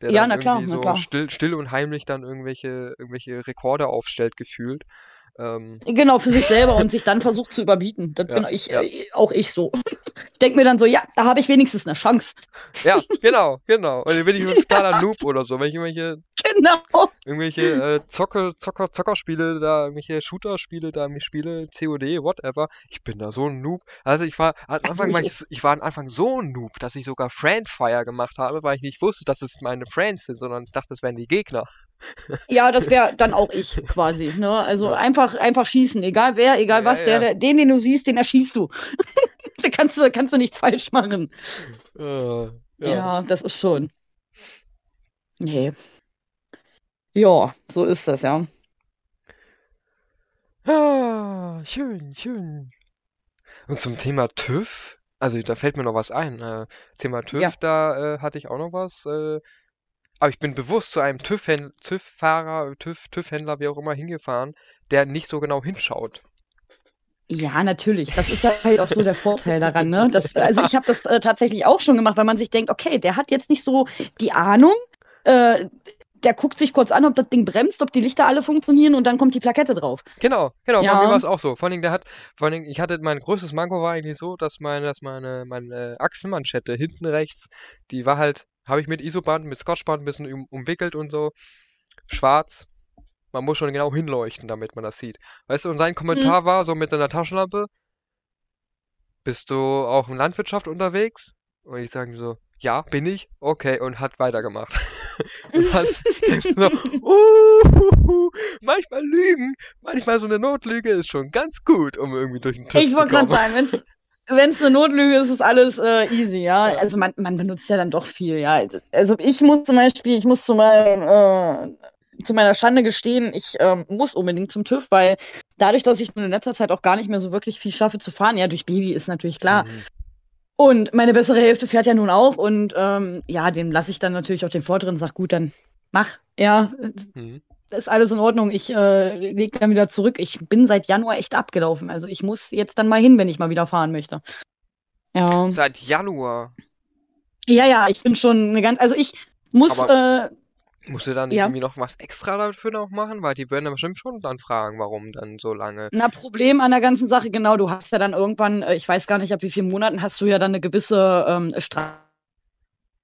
[SPEAKER 1] der
[SPEAKER 2] Ja,
[SPEAKER 1] dann
[SPEAKER 2] na klar,
[SPEAKER 1] irgendwie
[SPEAKER 2] na
[SPEAKER 1] so
[SPEAKER 2] klar.
[SPEAKER 1] still, still und heimlich dann irgendwelche, irgendwelche Rekorde aufstellt, gefühlt. Ähm,
[SPEAKER 2] Genau, für sich selber und sich dann versucht zu überbieten. Das
[SPEAKER 1] Ja,
[SPEAKER 2] bin ich,
[SPEAKER 1] ja.
[SPEAKER 2] äh, auch ich so. Ich denke mir dann so, ja, da habe ich wenigstens eine Chance.
[SPEAKER 1] ja, genau, genau. Und dann bin ich so ein totaler Noob oder so. Wenn ich irgendwelche
[SPEAKER 2] Genau.
[SPEAKER 1] irgendwelche äh, Zocker, Zocker, Zockerspiele, da irgendwelche Shooter-Spiele, da mich spiele, COD, whatever. Ich bin da so ein Noob. Also ich war am Anfang war
[SPEAKER 2] ich
[SPEAKER 1] ich, ich war am Anfang so ein Noob, dass ich sogar Friendfire gemacht habe, weil ich nicht wusste, dass es meine Friends sind, sondern ich dachte, es wären die Gegner.
[SPEAKER 2] Ja, das wäre dann auch ich quasi. Ne? Also
[SPEAKER 1] Ja.
[SPEAKER 2] einfach, einfach schießen. Egal wer, egal
[SPEAKER 1] Ja,
[SPEAKER 2] was,
[SPEAKER 1] ja.
[SPEAKER 2] der, der, den, den du siehst, den erschießt du. da kannst du, kannst du nichts falsch machen.
[SPEAKER 1] Äh,
[SPEAKER 2] Ja, das ist schon. Nee. Ja, so ist das, ja.
[SPEAKER 1] Ah, schön, schön. Und zum Thema TÜV, also da fällt mir noch was ein. Äh, Thema TÜV, da äh, hatte ich auch noch was. Äh, aber ich bin bewusst zu einem TÜV-Händler, TÜV-Fahrer, TÜV, TÜV-Händler, wie auch immer, hingefahren, der nicht so genau hinschaut.
[SPEAKER 2] Ja, natürlich. Das ist halt auch so der Vorteil daran, ne? Das, also ich habe das äh, tatsächlich auch schon gemacht, weil man sich denkt, okay, der hat jetzt nicht so die Ahnung. Äh, der guckt sich kurz an, ob das Ding bremst, ob die Lichter alle funktionieren und dann kommt die Plakette drauf.
[SPEAKER 1] Genau, genau, bei
[SPEAKER 2] Ja.
[SPEAKER 1] mir war es auch so. Vor allen Dingen, der hat, vor Dingen, ich hatte, mein größtes Manko war eigentlich so, dass meine, dass meine, meine Achsenmanschette hinten rechts, die war halt, habe ich mit Isoband, mit Scotchband ein bisschen um, umwickelt und so, schwarz. Man muss schon genau hinleuchten, damit man das sieht. Weißt du, und sein Kommentar war so mit seiner Taschenlampe, bist du auch in Landwirtschaft unterwegs? Und ich sage so, ja, bin ich. Okay, und hat weitergemacht. und dann so, uh, manchmal lügen, manchmal so eine Notlüge ist schon ganz gut, um irgendwie durch den TÜV
[SPEAKER 2] Ich
[SPEAKER 1] zu
[SPEAKER 2] wollte gerade
[SPEAKER 1] kommen.
[SPEAKER 2] sagen, wenn's wenn's eine Notlüge ist, ist alles äh, easy, ja.
[SPEAKER 1] Ja.
[SPEAKER 2] Also man, man benutzt ja dann doch viel, ja. Also ich muss zum Beispiel, ich muss zu meinem, äh, zu meiner Schande gestehen, ich ähm, muss unbedingt zum TÜV, weil dadurch, dass ich nun in letzter Zeit auch gar nicht mehr so wirklich viel schaffe zu fahren, ja, durch Baby ist natürlich klar.
[SPEAKER 1] Mhm.
[SPEAKER 2] Und meine bessere Hälfte fährt ja nun auch und ähm, ja, dem lasse ich dann natürlich auch den Vortritt und sag, gut, dann mach, ja,
[SPEAKER 1] Mhm.
[SPEAKER 2] Ist alles in Ordnung. Ich äh, leg dann wieder zurück. Ich bin seit Januar echt abgelaufen. Also ich muss jetzt dann mal hin, wenn ich mal wieder fahren möchte. Ja.
[SPEAKER 1] Seit Januar.
[SPEAKER 2] Ja, ja, ich bin schon eine ganz, also ich muss, äh,
[SPEAKER 1] Musst du da nicht
[SPEAKER 2] Ja.
[SPEAKER 1] irgendwie noch was extra dafür noch machen? Weil die werden dann bestimmt schon dann fragen, warum dann so lange.
[SPEAKER 2] na, Problem an der ganzen Sache, genau, du hast ja dann irgendwann, äh, ich weiß gar nicht, ab wie vielen Monaten hast du ja dann eine gewisse ähm, Strafe,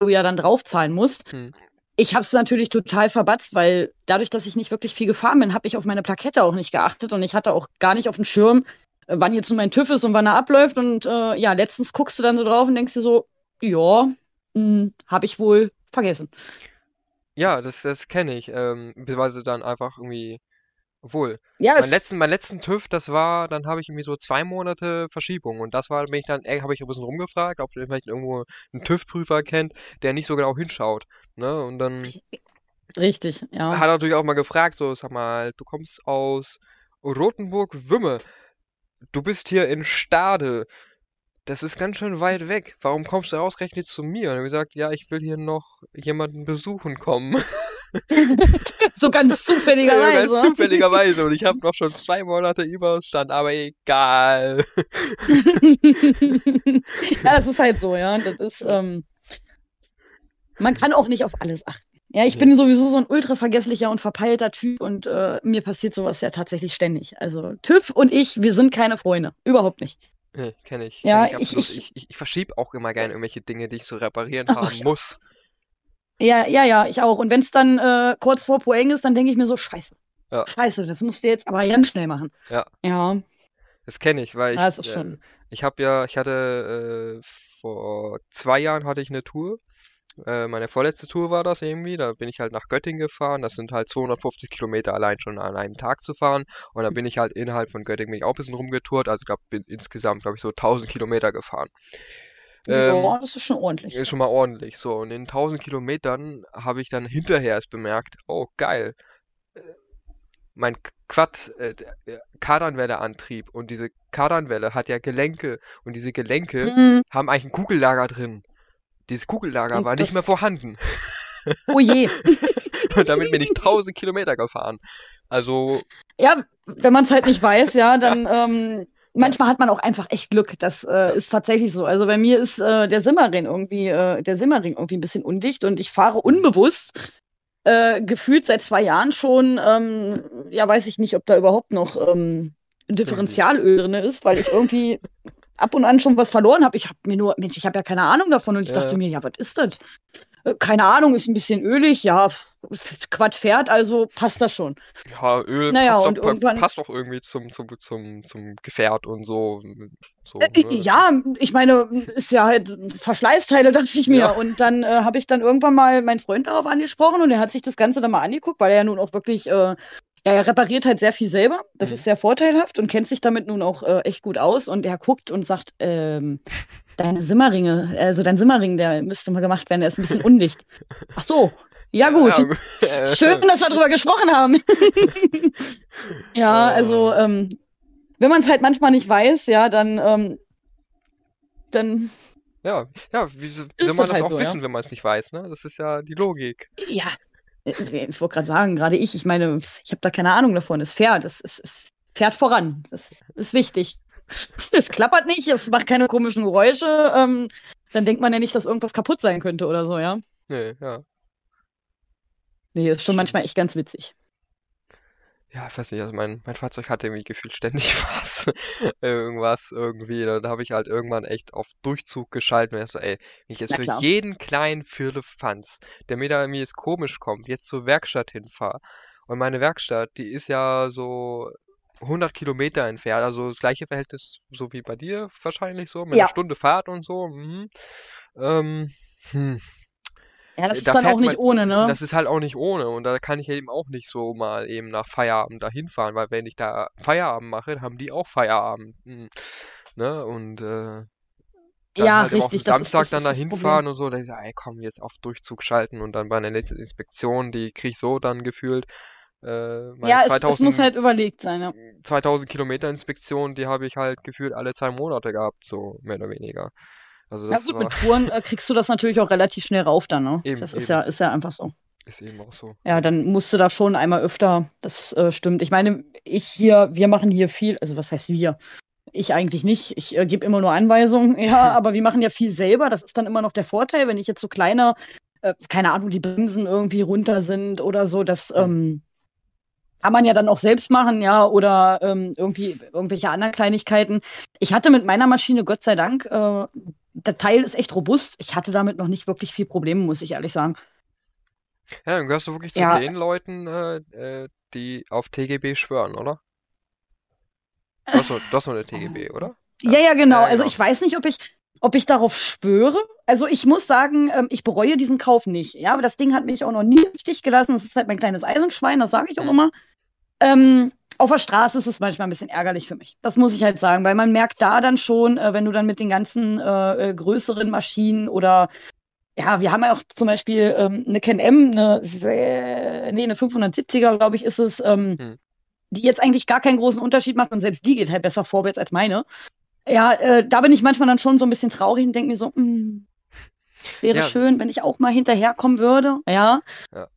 [SPEAKER 2] die du ja dann draufzahlen musst.
[SPEAKER 1] Hm.
[SPEAKER 2] Ich habe es natürlich total verbatzt, weil dadurch, dass ich nicht wirklich viel gefahren bin, habe ich auf meine Plakette auch nicht geachtet und ich hatte auch gar nicht auf dem Schirm, äh, wann jetzt nun mein TÜV ist und wann er abläuft. Und äh, ja, letztens guckst du dann so drauf und denkst dir so, ja, habe ich wohl vergessen.
[SPEAKER 1] Ja, das, das kenne ich. Ähm, beziehungsweise dann einfach irgendwie. Obwohl,
[SPEAKER 2] Ja,
[SPEAKER 1] mein letzten, mein letzten TÜV, das war, dann habe ich irgendwie so zwei Monate Verschiebung. Und das war, bin ich dann, habe ich ein bisschen rumgefragt, ob ihr vielleicht irgendwo einen TÜV-Prüfer kennt, der nicht so genau hinschaut. Ne? Und dann
[SPEAKER 2] richtig, ja.
[SPEAKER 1] hat er natürlich auch mal gefragt, so, sag mal, du kommst aus Rothenburg-Wümme. Du bist hier in Stade. Das ist ganz schön weit weg. Warum kommst du ausgerechnet zu mir? Und er hat gesagt, ja, ich will hier noch jemanden besuchen kommen.
[SPEAKER 2] So ganz
[SPEAKER 1] Ja, ganz
[SPEAKER 2] zufälligerweise.
[SPEAKER 1] zufälligerweise. Und ich habe noch schon zwei Monate Überstand, aber egal.
[SPEAKER 2] ja, das ist halt so, ja. Das ist, ähm, man kann auch nicht auf alles achten. Ja, ich
[SPEAKER 1] Nee.
[SPEAKER 2] bin sowieso so ein ultra vergesslicher und verpeilter Typ und äh, mir passiert sowas ja tatsächlich ständig. Also TÜV und ich, wir sind keine Freunde. Überhaupt nicht.
[SPEAKER 1] Nee, kenne ich.
[SPEAKER 2] Ja,
[SPEAKER 1] kenn ich
[SPEAKER 2] ich- ich-
[SPEAKER 1] Ich, ich, verschiebe auch immer gerne irgendwelche Dinge, die ich zu reparieren
[SPEAKER 2] Ach,
[SPEAKER 1] haben
[SPEAKER 2] ja.
[SPEAKER 1] muss.
[SPEAKER 2] Ja, ja, ja, ich auch. Und wenn es dann äh, kurz vor Poeng ist, dann denke ich mir so, scheiße.
[SPEAKER 1] Ja.
[SPEAKER 2] Scheiße, das musst du jetzt aber ganz schnell machen.
[SPEAKER 1] Ja.
[SPEAKER 2] Ja,
[SPEAKER 1] Das kenne ich, weil ich,
[SPEAKER 2] ja, ist
[SPEAKER 1] äh,
[SPEAKER 2] schon.
[SPEAKER 1] ich habe ja, ich hatte äh, vor zwei Jahren hatte ich eine Tour. Äh, meine vorletzte Tour war das irgendwie. Da bin ich halt nach Göttingen gefahren. Das sind halt 250 Kilometer allein schon an einem Tag zu fahren. Und dann bin ich halt innerhalb von Göttingen bin ich auch ein bisschen rumgetourt. Also ich glaube, bin insgesamt, glaube ich, so 1000 Kilometer gefahren. Ähm,
[SPEAKER 2] ja, das ist schon ordentlich.
[SPEAKER 1] Ist schon mal ordentlich. So, und in 1000 Kilometern habe ich dann hinterher erst bemerkt, oh geil, äh, mein Quad äh, Kardanwelle-Antrieb und diese Kardanwelle hat ja Gelenke und diese Gelenke mhm. haben eigentlich ein Kugellager drin. Dieses Kugellager und war nicht mehr vorhanden.
[SPEAKER 2] Oh je.
[SPEAKER 1] und damit bin ich 1000 Kilometer gefahren. Also.
[SPEAKER 2] Ja, wenn man es halt nicht weiß, ja, dann ähm, manchmal hat man auch einfach echt Glück. Das äh, ist tatsächlich so. Also bei mir ist äh, der Simmering irgendwie, äh, der Simmering irgendwie ein bisschen undicht und ich fahre unbewusst äh, gefühlt seit zwei Jahren schon, ähm, ja, weiß ich nicht, ob da überhaupt noch ähm, Differentialöl drin ist, weil ich irgendwie ab und an schon was verloren habe. Ich habe mir nur, Mensch, ich habe ja keine Ahnung davon und ich ja. dachte mir, ja, was ist das? Äh, keine Ahnung, ist ein bisschen ölig, ja, Quad fährt, also passt das schon.
[SPEAKER 1] Ja, Öl naja, passt, doch, irgendwann... passt doch irgendwie zum, zum, zum, zum Gefährt und so. so
[SPEAKER 2] äh, ne? Ja, ich meine, ist ja halt Verschleißteile, dachte ich mir. Ja. Und dann äh, habe ich dann irgendwann mal meinen Freund darauf angesprochen und er hat sich das Ganze dann mal angeguckt, weil er ja nun auch wirklich äh, er repariert halt sehr viel selber. Das mhm. ist sehr vorteilhaft und kennt sich damit nun auch äh, echt gut aus. Und er guckt und sagt, ähm, deine Simmerringe, also dein Simmerring, der müsste mal gemacht werden, der ist ein bisschen undicht. Ach so. Ja, gut. Schön, dass wir darüber gesprochen haben. ja, oh. also, ähm, wenn man es halt manchmal nicht weiß, ja, dann, ähm, dann.
[SPEAKER 1] Ja, ja, wie soll man das, halt auch so, wissen, ja? wenn man es nicht weiß, ne? Das ist ja die Logik.
[SPEAKER 2] Ja, ich wollte gerade sagen, gerade ich, ich meine, ich habe da keine Ahnung davon. Es fährt, es, es, es fährt voran. Das ist wichtig. Es klappert nicht, es macht keine komischen Geräusche. Ähm, dann denkt man ja nicht, dass irgendwas kaputt sein könnte oder so, ja?
[SPEAKER 1] Nee, ja.
[SPEAKER 2] Nee, ist schon manchmal echt ganz witzig.
[SPEAKER 1] Ja, ich weiß nicht, also mein, mein Fahrzeug hatte irgendwie gefühlt ständig was, irgendwas irgendwie. Da habe ich halt irgendwann echt auf Durchzug geschalten und so, ey, wenn ich jetzt für jeden kleinen Firlefanz, der mir da irgendwie jetzt komisch kommt, jetzt zur Werkstatt hinfahre. Und meine Werkstatt, die ist ja so 100 Kilometer entfernt, also das gleiche Verhältnis so wie bei dir wahrscheinlich so, mit ja. einer Stunde Fahrt und so. Mhm. Ähm, hm.
[SPEAKER 2] Ja, das äh, ist da dann auch nicht man, ohne, ne?
[SPEAKER 1] Das ist halt auch nicht ohne und da kann ich eben auch nicht so mal eben nach Feierabend dahin fahren, weil wenn ich da Feierabend mache, haben die auch Feierabend. Hm. Ne? Und äh, dann
[SPEAKER 2] ja, halt richtig.
[SPEAKER 1] Am Samstag ist, dann dahin fahren und so, dann ich, ey, komm, jetzt auf Durchzug schalten und dann bei der letzten Inspektion, die krieg ich so dann gefühlt.
[SPEAKER 2] Äh, ja, 2000, es, es, muss halt überlegt sein, ja.
[SPEAKER 1] 2000 Kilometer Inspektion, die habe ich halt gefühlt alle zwei Monate gehabt, so mehr oder weniger.
[SPEAKER 2] Also ja gut, war... mit Touren äh, kriegst du das natürlich auch relativ schnell rauf dann, ne? Eben, das ist eben. ja, ist ja einfach so.
[SPEAKER 1] Ist eben auch so.
[SPEAKER 2] Ja, dann musst du da schon einmal öfter, das äh, stimmt. Ich meine, ich hier, wir machen hier viel, also was heißt wir? Ich eigentlich nicht. Ich äh, gebe immer nur Anweisungen, ja, aber wir machen ja viel selber. Das ist dann immer noch der Vorteil, wenn ich jetzt so kleine, äh, keine Ahnung, die Bremsen irgendwie runter sind oder so, das ähm, kann man ja dann auch selbst machen, ja, oder ähm, irgendwie irgendwelche anderen Kleinigkeiten. Ich hatte mit meiner Maschine, Gott sei Dank, äh, der Teil ist echt robust. Ich hatte damit noch nicht wirklich viel Probleme, muss ich ehrlich sagen.
[SPEAKER 1] Ja, dann gehörst du wirklich zu ja. den Leuten, äh, äh die auf TGB schwören, oder? Du hast, du hast noch eine TGB, oder?
[SPEAKER 2] Ja, ja, genau. Also genau. ich weiß nicht, ob ich, ob ich darauf schwöre. Also ich muss sagen, ähm, ich bereue diesen Kauf nicht. Ja, aber das Ding hat mich auch noch nie im Stich gelassen. Das ist halt mein kleines Eisenschwein, das sage ich auch immer. Ähm, auf der Straße ist es manchmal ein bisschen ärgerlich für mich. Das muss ich halt sagen, weil man merkt da dann schon, äh, wenn du dann mit den ganzen äh, äh größeren Maschinen oder ja, wir haben ja auch zum Beispiel ähm, eine Can-M, eine, nee, eine 570er, glaube ich, ist es, ähm, hm. die jetzt eigentlich gar keinen großen Unterschied macht und selbst die geht halt besser vorwärts als meine. Ja, äh, da bin ich manchmal dann schon so ein bisschen traurig und denke mir so, mh, hm, es wäre ja. schön, wenn ich auch mal hinterherkommen würde. Ja. ja.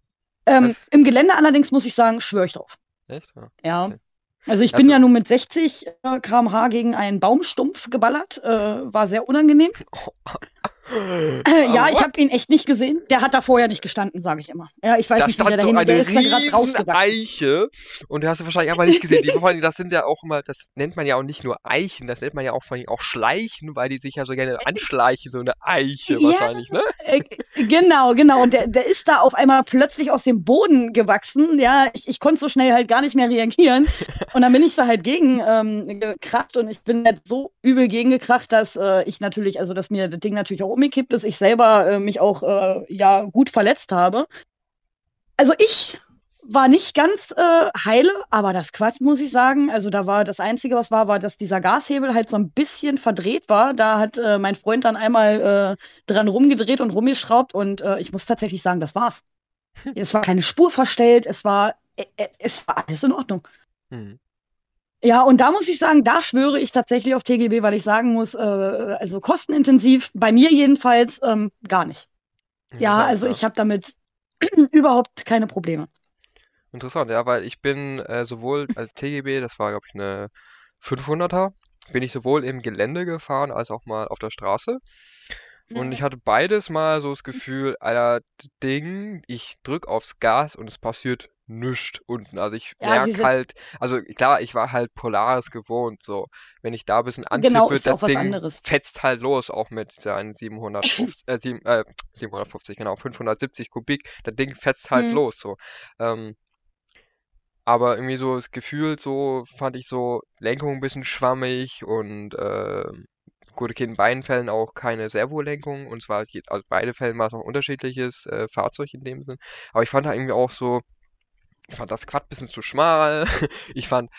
[SPEAKER 2] Ähm, Im Gelände allerdings muss ich sagen, schwöre ich drauf. Echt? Ja. ja. Okay. Also ich bin also, ja nun mit 60 äh, km/h gegen einen Baumstumpf geballert, äh, war sehr unangenehm. Äh, ja, ich habe ihn echt nicht gesehen. Der hat da vorher nicht gestanden, sage ich immer. Ja, ich weiß da nicht, wie der dahin, so der ist da gerade rausgewachsen.
[SPEAKER 1] Eiche und du hast du wahrscheinlich aber nicht gesehen. Die, vor allem, das sind ja auch immer, das nennt man ja auch nicht nur Eichen, das nennt man ja auch vor allem auch Schleichen, weil die sich ja so gerne anschleichen, so eine Eiche ja, wahrscheinlich, ne?
[SPEAKER 2] Äh, genau, genau. Und der, der ist da auf einmal plötzlich aus dem Boden gewachsen. Ja, ich, ich konnte so schnell halt gar nicht mehr reagieren. Und dann bin ich da halt gegen ähm, gekracht und ich bin halt so übel gegengekracht, dass äh, ich natürlich, also dass mir das Ding natürlich auch umgekippt ist, ich selber äh, mich auch äh, ja gut verletzt habe. Also ich war nicht ganz äh, heile, aber das Quatsch muss ich sagen. Also da war das Einzige, was war, war, dass dieser Gashebel halt so ein bisschen verdreht war. Da hat äh, mein Freund dann einmal äh, dran rumgedreht und rumgeschraubt und äh, ich muss tatsächlich sagen, das war's. Es war keine Spur verstellt, es war es war alles in Ordnung. Mhm. Ja, und da muss ich sagen, da schwöre ich tatsächlich auf TGB, weil ich sagen muss, äh, also kostenintensiv, bei mir jedenfalls ähm, gar nicht. Ja, also ich habe damit überhaupt keine Probleme.
[SPEAKER 1] Interessant, ja, weil ich bin äh, sowohl als TGB, das war glaube ich eine 500er, bin ich sowohl im Gelände gefahren als auch mal auf der Straße. Und ich hatte beides mal so das Gefühl, Alter, Ding, ich drück aufs Gas und es passiert nichts unten. Also ich ja, merke halt, also klar, ich war halt Polaris gewohnt, so. Wenn ich da ein bisschen genau, antippe, genau, das Ding anderes. fetzt halt los, auch mit seinen 750, äh, 7, äh, 750, genau, 570 Kubik, das Ding fetzt halt hm. los, so. Ähm, aber irgendwie so das Gefühl, so fand ich so Lenkung ein bisschen schwammig und äh, gut, okay, in beiden Fällen auch keine Servolenkung und zwar also beide Fällen war es auch ein unterschiedliches äh, Fahrzeug in dem Sinn. Aber ich fand da irgendwie auch so, ich fand das Quad ein bisschen zu schmal. ich fand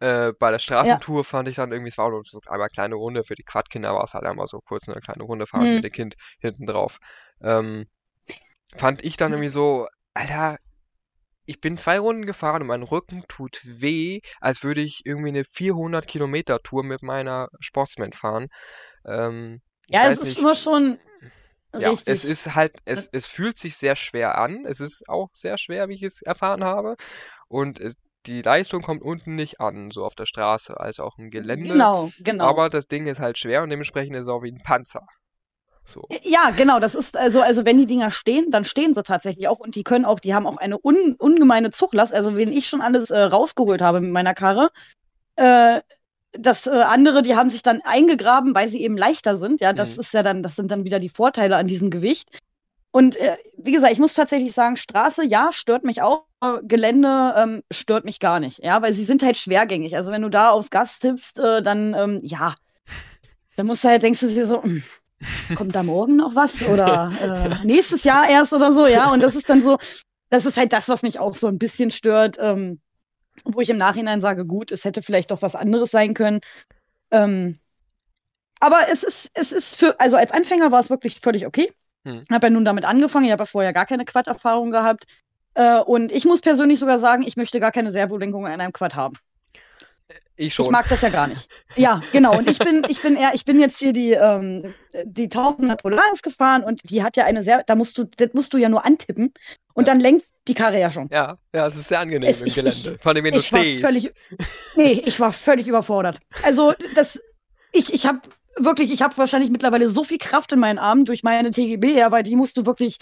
[SPEAKER 1] äh, bei der Straßentour ja. fand ich dann irgendwie, es war auch so einmal eine kleine Runde für die Quadkinder, war es halt einmal so kurz eine kleine Runde fahren hm. mit dem Kind hinten drauf. Ähm, fand ich dann irgendwie so, Alter, ich bin zwei Runden gefahren und mein Rücken tut weh, als würde ich irgendwie eine 400 Kilometer Tour mit meiner Sportsman fahren. Ähm,
[SPEAKER 2] ja, es ist immer schon
[SPEAKER 1] ja, richtig. es ist halt, es, es fühlt sich sehr schwer an. Es ist auch sehr schwer, wie ich es erfahren habe. Und es, die Leistung kommt unten nicht an, so auf der Straße als auch im Gelände.
[SPEAKER 2] Genau, genau.
[SPEAKER 1] Aber das Ding ist halt schwer und dementsprechend ist es auch wie ein Panzer.
[SPEAKER 2] So. Ja, genau, das ist also, also wenn die Dinger stehen, dann stehen sie tatsächlich auch und die können auch, die haben auch eine un, ungemeine Zuglast. Also wenn ich schon alles äh, rausgeholt habe mit meiner Karre, äh, das äh, andere, die haben sich dann eingegraben, weil sie eben leichter sind. Ja, das mhm. ist ja dann, das sind dann wieder die Vorteile an diesem Gewicht. Und äh, wie gesagt, ich muss tatsächlich sagen, Straße, ja, stört mich auch. Gelände ähm, stört mich gar nicht, ja, weil sie sind halt schwergängig. Also wenn du da aufs Gas tippst, äh, dann ähm, ja, dann musst du halt, denkst du dir so, mh, hm, kommt da morgen noch was oder äh, nächstes Jahr erst oder so, ja. Und das ist dann so, das ist halt das, was mich auch so ein bisschen stört. Ähm, wo ich im Nachhinein sage, gut, es hätte vielleicht doch was anderes sein können. Ähm, aber es ist, es ist für, also als Anfänger war es wirklich völlig okay. Hm. Habe ja nun damit angefangen, ich habe ja vorher gar keine Quad-Erfahrung gehabt. Äh, und ich muss persönlich sogar sagen, ich möchte gar keine Servolenkung in einem Quad haben.
[SPEAKER 1] Ich schon.
[SPEAKER 2] Ich mag das ja gar nicht. Ja, genau. Und ich bin, ich bin eher, ich bin jetzt hier die, ähm, die Tausender Polaris gefahren und die hat ja eine sehr, da musst du, das musst du ja nur antippen und ja. dann lenkt die Karre ja schon.
[SPEAKER 1] Ja, ja, es ist sehr angenehm es, im ich, Gelände. Vor allem, wenn du stehst.
[SPEAKER 2] Völlig, nee, ich war völlig überfordert. Also, das, ich, ich habe wirklich, ich habe wahrscheinlich mittlerweile so viel Kraft in meinen Armen durch meine TGB, weil die musst du wirklich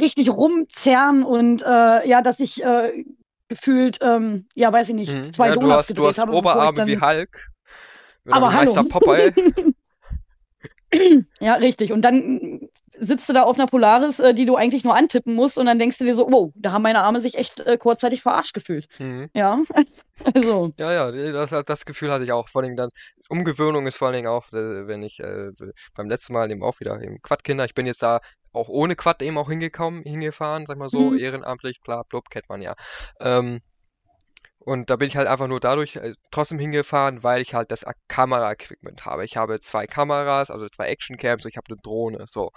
[SPEAKER 2] richtig rumzerren und äh, ja, dass ich äh, gefühlt, ähm, ja, weiß ich nicht, hm. zwei ja, Donuts
[SPEAKER 1] hast,
[SPEAKER 2] gedreht
[SPEAKER 1] du hast
[SPEAKER 2] habe.
[SPEAKER 1] Oberarme dann... wie Hulk.
[SPEAKER 2] Aber hallo. Popeye. ja, richtig. Und dann sitzt du da auf einer Polaris, äh, die du eigentlich nur antippen musst und dann denkst du dir so, wow, da haben meine Arme sich echt äh, kurzzeitig verarscht gefühlt. Mhm. Ja, also.
[SPEAKER 1] Ja, ja, das, das, Gefühl hatte ich auch. Vor allem dann, Umgewöhnung ist vor allen Dingen auch, äh, wenn ich äh, beim letzten Mal eben auch wieder im Quadkinder, ich bin jetzt da auch ohne Quad eben auch hingekommen, hingefahren, sag mal so, mhm. ehrenamtlich, bla, blub, kennt man ja. Ähm, und da bin ich halt einfach nur dadurch äh, trotzdem hingefahren, weil ich halt das Kamera-Equipment habe. Ich habe zwei Kameras, also zwei Action-Cams, ich habe eine Drohne, so.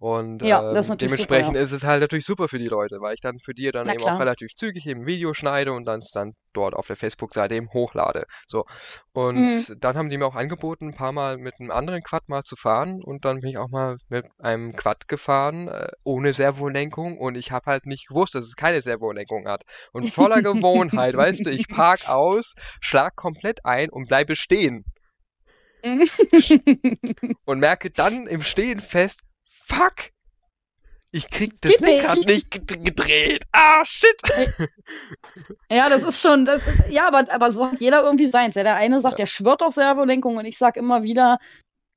[SPEAKER 1] Und ja, ähm, dementsprechend super, ja. ist es halt natürlich super für die Leute, weil ich dann für die dann Na eben klar. auch relativ zügig eben Video schneide und dann dann dort auf der Facebook-Seite eben hochlade. So. Und mhm. dann haben die mir auch angeboten, ein paar Mal mit einem anderen Quad mal zu fahren und dann bin ich auch mal mit einem Quad gefahren, äh, ohne Servolenkung und ich habe halt nicht gewusst, dass es keine Servolenkung hat. Und voller Gewohnheit, weißt du, ich park aus, schlag komplett ein und bleibe stehen. und merke dann im Stehen fest, fuck! Ich krieg das Lenkrad nicht gedreht. Ah, shit!
[SPEAKER 2] Ja, das ist schon, das ist, ja, aber, aber so hat jeder irgendwie seins. Ja, der eine sagt, ja. der schwört auf Servolenkung und ich sag immer wieder,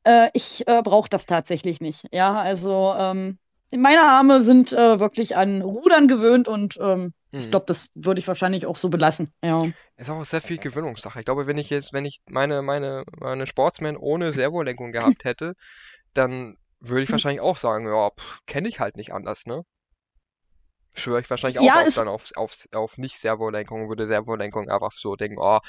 [SPEAKER 2] äh, ich äh, brauche das tatsächlich nicht. Ja, also ähm, meine Arme sind äh, wirklich an Rudern gewöhnt und ähm, hm. ich glaube, das würde ich wahrscheinlich auch so belassen. Ja.
[SPEAKER 1] Ist auch sehr viel Gewöhnungssache. Ich glaube, wenn ich jetzt, wenn ich meine, meine, meine Sportsman ohne Servolenkung gehabt hätte, dann würde ich hm. wahrscheinlich auch sagen, ja, kenne ich halt nicht anders, ne? Schwöre ich wahrscheinlich auch ja, auf, dann auf, auf, auf nicht Servolenkung, würde Servolenkung einfach so denken, oh,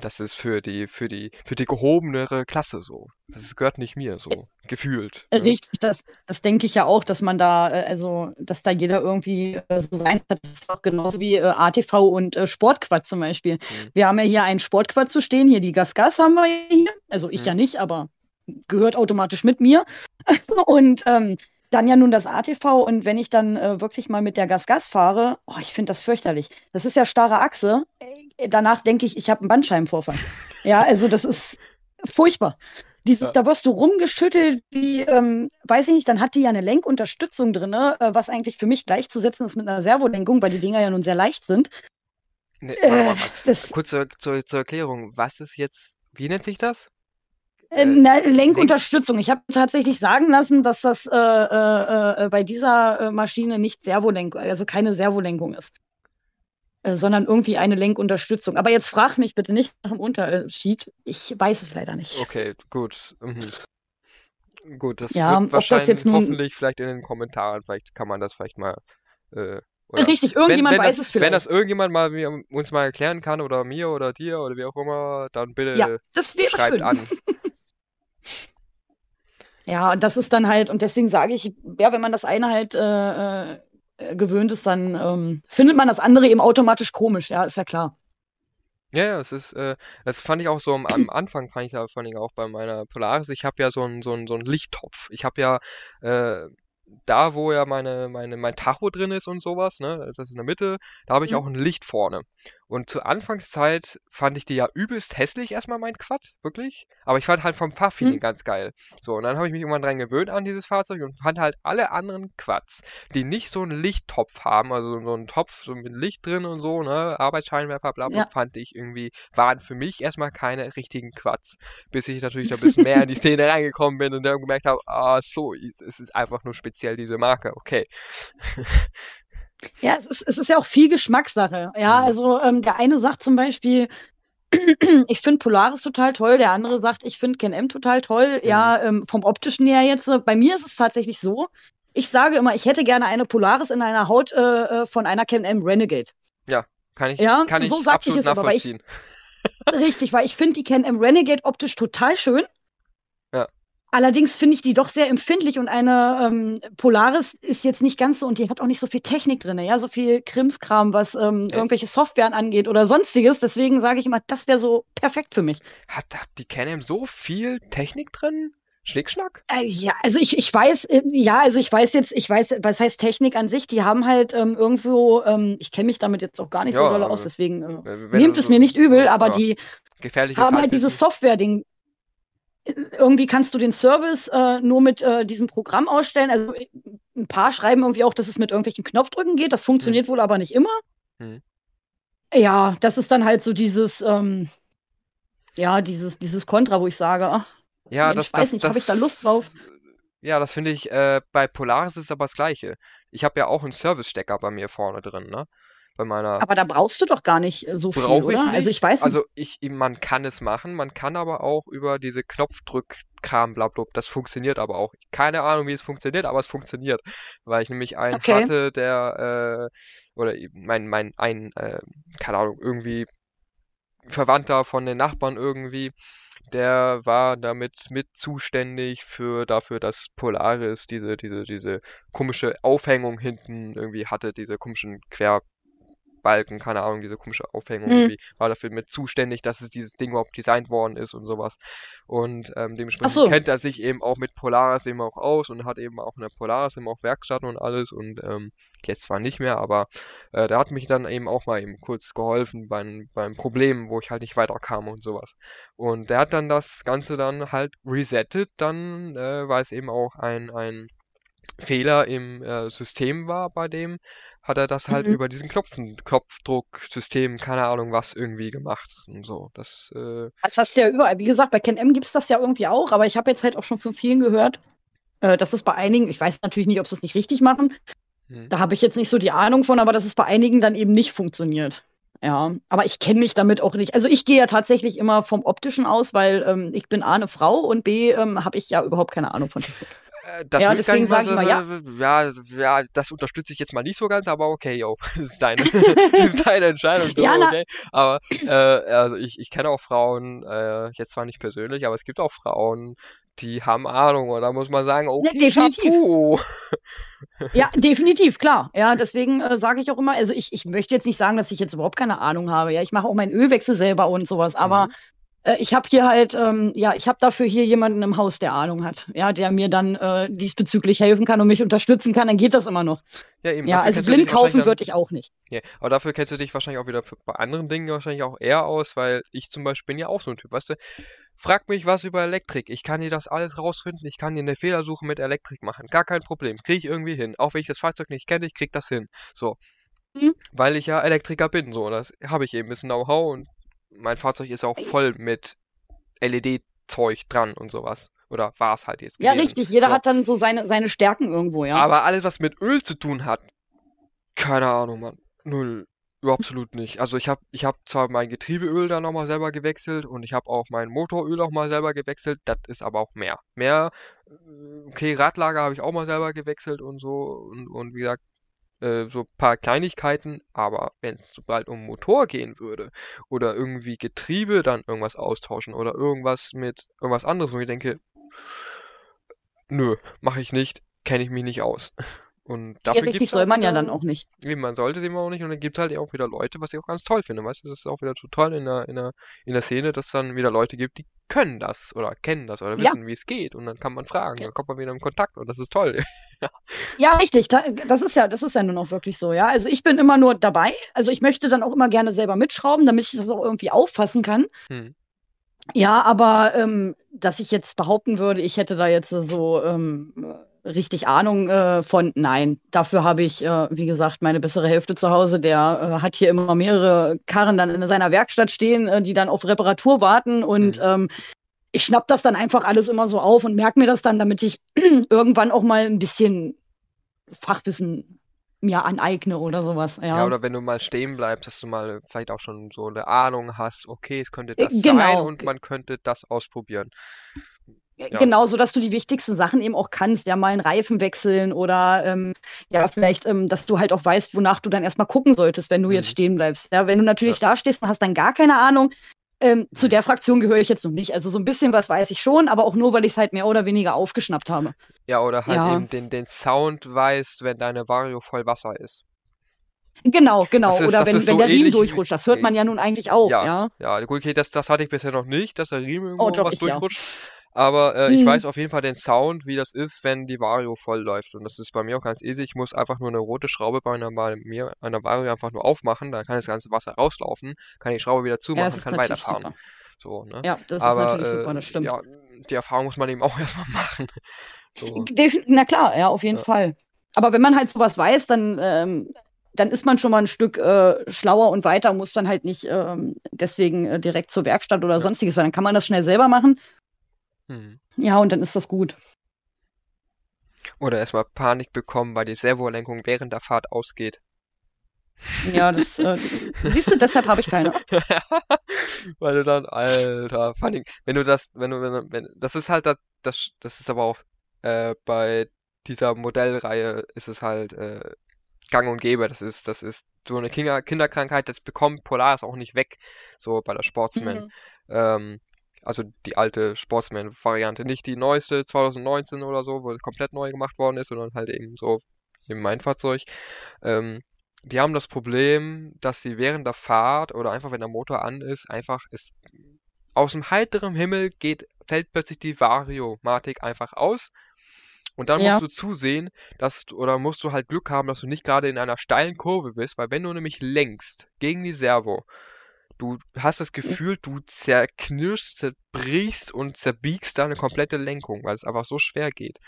[SPEAKER 1] das ist für die, für die, für die gehobenere Klasse so. Das gehört nicht mir so, gefühlt.
[SPEAKER 2] Ne? Richtig, das, das denke ich ja auch, dass man da, äh, also, dass da jeder irgendwie äh, so sein hat. Das ist auch genauso wie äh, ATV und äh, Sportquad zum Beispiel. Mhm. Wir haben ja hier einen Sportquad zu stehen, hier die Gas-Gas haben wir hier. Also ich mhm. ja nicht, aber gehört automatisch mit mir. und ähm, dann ja nun das ATV und wenn ich dann äh, wirklich mal mit der Gas-Gas fahre, oh, ich finde das fürchterlich. Das ist ja starre Achse. Äh, danach denke ich, ich habe einen Bandscheibenvorfall. ja, also das ist furchtbar. Dieses, ja. Da wirst du rumgeschüttelt, wie, ähm, weiß ich nicht, dann hat die ja eine Lenkunterstützung drin, ne? äh, was eigentlich für mich gleichzusetzen ist mit einer Servolenkung, weil die Dinger ja nun sehr leicht sind.
[SPEAKER 1] Nee, warte, warte, warte. Äh, Kurz zur, zur, zur Erklärung, was ist jetzt, wie nennt sich das?
[SPEAKER 2] Äh, na, Lenkunterstützung. Ich habe tatsächlich sagen lassen, dass das äh, äh, äh, bei dieser äh, Maschine nicht Servolenkung, also keine Servolenkung ist, äh, sondern irgendwie eine Lenkunterstützung. Aber jetzt frag mich bitte nicht nach dem Unterschied. Ich weiß es leider nicht.
[SPEAKER 1] Okay, gut. Mhm. Gut, das
[SPEAKER 2] ja,
[SPEAKER 1] wird wahrscheinlich das jetzt nun... hoffentlich vielleicht in den Kommentaren, vielleicht kann man das vielleicht mal
[SPEAKER 2] oder Richtig, irgendjemand
[SPEAKER 1] wenn, wenn
[SPEAKER 2] weiß
[SPEAKER 1] das,
[SPEAKER 2] es vielleicht.
[SPEAKER 1] Wenn das irgendjemand mal mir, uns mal erklären kann oder mir oder dir oder wie auch immer, dann bitte
[SPEAKER 2] ja, das wäre schreibt schön. an. Ja, und das ist dann halt, und deswegen sage ich, ja, wenn man das eine halt äh, äh, gewöhnt ist, dann ähm, findet man das andere eben automatisch komisch, ja, ist ja klar.
[SPEAKER 1] Ja, ja, es ist, äh, das fand ich auch so am, am Anfang, fand ich ja vor allem auch bei meiner Polaris, ich habe ja so einen so einen, so einen Lichttopf. Ich habe ja äh, da, wo ja meine, meine, mein Tacho drin ist und sowas, ne, das ist in der Mitte, da habe ich mhm. auch ein Licht vorne. Und zur Anfangszeit fand ich die ja übelst hässlich erstmal mein Quad, wirklich. Aber ich fand halt vom Fahrfeeling hm. ganz geil. So, und dann habe ich mich irgendwann dran gewöhnt an dieses Fahrzeug und fand halt alle anderen Quads, die nicht so einen Lichttopf haben, also so einen Topf so mit Licht drin und so, ne, Arbeitsscheinwerfer, bla bla, ja. fand ich irgendwie, waren für mich erstmal keine richtigen Quads. Bis ich natürlich ein bisschen mehr in die Szene reingekommen bin und dann gemerkt habe, ah, so, es ist einfach nur speziell diese Marke, okay.
[SPEAKER 2] Ja, es ist, es ist ja auch viel Geschmackssache. Ja, mhm. also ähm, der eine sagt zum Beispiel, ich finde Polaris total toll, der andere sagt, ich finde Ken M total toll. Mhm. Ja, ähm, vom optischen her jetzt. Bei mir ist es tatsächlich so, ich sage immer, ich hätte gerne eine Polaris in einer Haut äh, äh von einer Ken M Renegade.
[SPEAKER 1] Ja, kann ich, ja, kann ich so sag ich es aber, weil ich,
[SPEAKER 2] richtig, weil ich finde die Ken M Renegade optisch total schön. Allerdings finde ich die doch sehr empfindlich und eine ähm, Polaris ist jetzt nicht ganz so und die hat auch nicht so viel Technik drin, ja, so viel Krimskram, was ähm, irgendwelche Softwaren angeht oder sonstiges. Deswegen sage ich immer, das wäre so perfekt für mich.
[SPEAKER 1] Hat, hat die Canem so viel Technik drin? Schnickschnack?
[SPEAKER 2] Äh, ja, also ich, ich weiß, äh, ja, also ich weiß jetzt, ich weiß, was heißt Technik an sich, die haben halt ähm, irgendwo, ähm, ich kenne mich damit jetzt auch gar nicht ja, so doll aus, deswegen äh, nehmt es so, mir nicht übel, aber ja, die haben halt dieses Software-Ding irgendwie kannst du den Service äh, nur mit äh, diesem Programm ausstellen. Also ein paar schreiben irgendwie auch, dass es mit irgendwelchen Knopfdrücken geht. Das funktioniert hm. wohl aber nicht immer. Hm. Ja, das ist dann halt so dieses, ähm, ja, dieses, dieses Kontra, wo ich sage, ach,
[SPEAKER 1] ja, Mensch,
[SPEAKER 2] das, weiß das, nicht, habe ich da Lust drauf?
[SPEAKER 1] Ja, das finde ich, äh, bei Polaris ist aber das Gleiche. Ich habe ja auch einen Service-Stecker bei mir vorne drin, ne? Bei meiner.
[SPEAKER 2] Aber da brauchst du doch gar nicht äh, so viel, oder? Ich also ich weiß
[SPEAKER 1] also nicht. Also ich, man kann es machen, man kann aber auch über diese Knopfdrückkram, blablabla, das funktioniert aber auch. Keine Ahnung, wie es funktioniert, aber es funktioniert. Weil ich nämlich einen okay. hatte, der, äh, oder mein, mein, ein, äh, keine Ahnung, irgendwie Verwandter von den Nachbarn irgendwie, der war damit mit zuständig für dafür, dass Polaris diese, diese, diese komische Aufhängung hinten irgendwie hatte, diese komischen Quer Balken, keine Ahnung, diese komische Aufhängung, mhm. irgendwie, war dafür mit zuständig, dass es dieses Ding überhaupt designt worden ist und sowas. Und ähm, dementsprechend so. kennt er sich eben auch mit Polaris eben auch aus und hat eben auch eine Polaris eben auch Werkstatt und alles und ähm, jetzt zwar nicht mehr, aber äh, der hat mich dann eben auch mal eben kurz geholfen beim, beim Problem, wo ich halt nicht weiterkam und sowas. Und der hat dann das Ganze dann halt resettet, dann, äh, weil es eben auch ein, ein Fehler im äh, System war bei dem, hat er das halt mhm. über diesen Knopfen, Knopfdrucksystem, keine Ahnung was, irgendwie gemacht und so. Das, äh
[SPEAKER 2] das hast du ja überall. Wie gesagt, bei Ken gibt es das ja irgendwie auch, aber ich habe jetzt halt auch schon von vielen gehört, äh, dass es bei einigen, ich weiß natürlich nicht, ob sie es nicht richtig machen, mhm. da habe ich jetzt nicht so die Ahnung von, aber dass es bei einigen dann eben nicht funktioniert. Ja, aber ich kenne mich damit auch nicht. Also ich gehe ja tatsächlich immer vom Optischen aus, weil ähm, ich bin A eine Frau und B ähm, habe ich ja überhaupt keine Ahnung von Technik.
[SPEAKER 1] Äh, das ja, deswegen sage ich mal ja. ja. Ja, das unterstütze ich jetzt mal nicht so ganz, aber okay, yo, das ist deine, ist deine Entscheidung. ja, okay. Aber äh, also ich, ich kenne auch Frauen, äh, jetzt zwar nicht persönlich, aber es gibt auch Frauen, die haben Ahnung, oder muss man sagen, okay, ja, definitiv.
[SPEAKER 2] ja, definitiv, klar. Ja, deswegen äh, sage ich auch immer, also ich, ich möchte jetzt nicht sagen, dass ich jetzt überhaupt keine Ahnung habe. Ja, ich mache auch meinen Ölwechsel selber und sowas, aber mhm. Äh, ich habe hier halt, ähm, ja, ich habe dafür hier jemanden im Haus, der Ahnung hat, ja, der mir dann äh, diesbezüglich helfen kann und mich unterstützen kann, dann geht das immer noch. Ja, eben. Ja, also blind kaufen würde ich auch nicht.
[SPEAKER 1] Ja, aber dafür kennst du dich wahrscheinlich auch wieder für, bei anderen Dingen wahrscheinlich auch eher aus, weil ich zum Beispiel bin ja auch so ein Typ, weißt du, Frag mich was über Elektrik. Ich kann dir das alles rausfinden. Ich kann dir eine Fehlersuche mit Elektrik machen. Gar kein Problem. Kriege ich irgendwie hin. Auch wenn ich das Fahrzeug nicht kenne, ich krieg das hin. So. Mhm. Weil ich ja Elektriker bin. So. Das habe ich eben ein bisschen Know-how und mein Fahrzeug ist auch voll mit LED-Zeug dran und sowas. Oder war es halt jetzt.
[SPEAKER 2] Ja, richtig. Jeder so. hat dann so seine, seine Stärken irgendwo, ja.
[SPEAKER 1] Aber alles, was mit Öl zu tun hat, keine Ahnung, Mann. Null. Absolut nicht. Also ich habe ich hab zwar mein Getriebeöl da nochmal selber gewechselt und ich habe auch mein Motoröl auch mal selber gewechselt, das ist aber auch mehr. Mehr, äh, okay, Radlager habe ich auch mal selber gewechselt und so und, und wie gesagt, äh, so ein paar Kleinigkeiten, aber wenn es sobald um Motor gehen würde oder irgendwie Getriebe dann irgendwas austauschen oder irgendwas mit irgendwas anderes, wo ich denke, nö, mache ich nicht, kenne ich mich nicht aus. Und dafür
[SPEAKER 2] ja, richtig soll man wieder, ja dann auch nicht.
[SPEAKER 1] Eben, man sollte dem auch nicht. Und dann gibt es halt auch wieder Leute, was ich auch ganz toll finde. Weißt du, das ist auch wieder total in der, in der, in der Szene, dass es dann wieder Leute gibt, die können das oder kennen das oder wissen, ja. wie es geht. Und dann kann man fragen, ja. dann kommt man wieder in Kontakt und das ist toll.
[SPEAKER 2] ja. ja, richtig. Das ist ja, das ist ja nun auch wirklich so, ja. Also ich bin immer nur dabei. Also ich möchte dann auch immer gerne selber mitschrauben, damit ich das auch irgendwie auffassen kann. Hm. Ja, aber ähm, dass ich jetzt behaupten würde, ich hätte da jetzt so ähm, richtig Ahnung äh, von. Nein, dafür habe ich, äh, wie gesagt, meine bessere Hälfte zu Hause. Der äh, hat hier immer mehrere Karren dann in seiner Werkstatt stehen, äh, die dann auf Reparatur warten und mhm. ähm, ich schnapp das dann einfach alles immer so auf und merke mir das dann, damit ich irgendwann auch mal ein bisschen Fachwissen mir aneigne oder sowas. Ja.
[SPEAKER 1] ja, oder wenn du mal stehen bleibst, dass du mal vielleicht auch schon so eine Ahnung hast, okay, es könnte das genau. sein und man könnte das ausprobieren.
[SPEAKER 2] Ja. Genau, so dass du die wichtigsten Sachen eben auch kannst, ja, mal einen Reifen wechseln oder ähm, ja, vielleicht, ähm, dass du halt auch weißt, wonach du dann erstmal gucken solltest, wenn du mhm. jetzt stehen bleibst. Ja, wenn du natürlich ja. da stehst und hast dann gar keine Ahnung, ähm, mhm. zu der Fraktion gehöre ich jetzt noch nicht. Also so ein bisschen was weiß ich schon, aber auch nur, weil ich es halt mehr oder weniger aufgeschnappt habe.
[SPEAKER 1] Ja, oder halt ja. eben den, den Sound weißt, wenn deine Vario voll Wasser ist.
[SPEAKER 2] Genau, genau. Ist, oder wenn, wenn so der Riemen durchrutscht. Das hört man ja nun eigentlich auch. Ja, ja.
[SPEAKER 1] ja gut, okay, das, das hatte ich bisher noch nicht, dass der Riemen irgendwo oh, doch, was ich, durchrutscht. Ja. Aber äh, ich mhm. weiß auf jeden Fall den Sound, wie das ist, wenn die Vario voll läuft. Und das ist bei mir auch ganz easy. Ich muss einfach nur eine rote Schraube bei einer, bei mir, einer Vario einfach nur aufmachen. Dann kann das ganze Wasser rauslaufen, kann die Schraube wieder zumachen, ja, kann weiterfahren. Super. So, ne?
[SPEAKER 2] Ja, das Aber, ist natürlich äh, super, das stimmt. Ja,
[SPEAKER 1] die Erfahrung muss man eben auch erstmal machen.
[SPEAKER 2] So. Na klar, ja, auf jeden ja. Fall. Aber wenn man halt sowas weiß, dann, ähm, dann ist man schon mal ein Stück äh, schlauer und weiter, muss dann halt nicht ähm, deswegen äh, direkt zur Werkstatt oder ja. sonstiges, weil dann kann man das schnell selber machen hm. Ja, und dann ist das gut.
[SPEAKER 1] Oder erstmal Panik bekommen, weil die Servolenkung während der Fahrt ausgeht.
[SPEAKER 2] Ja, das äh, siehst du, deshalb habe ich keine.
[SPEAKER 1] weil du dann, Alter, allem, wenn du das, wenn du, wenn, du, wenn das ist halt das, das, das ist aber auch äh, bei dieser Modellreihe ist es halt äh, gang und gäbe. Das ist, das ist so eine Kinder Kinderkrankheit, das bekommt Polaris auch nicht weg, so bei der Sportsman. Mhm. Ähm, also die alte Sportsman-Variante, nicht die neueste 2019 oder so, wo komplett neu gemacht worden ist, sondern halt eben so eben mein Fahrzeug. Ähm, die haben das Problem, dass sie während der Fahrt oder einfach wenn der Motor an ist, einfach ist aus dem heiteren Himmel geht, fällt plötzlich die Variomatik einfach aus. Und dann ja. musst du zusehen, dass du, oder musst du halt Glück haben, dass du nicht gerade in einer steilen Kurve bist, weil wenn du nämlich lenkst gegen die Servo Du hast das Gefühl, du zerknirschst, zerbrichst und zerbiegst deine komplette Lenkung, weil es einfach so schwer geht.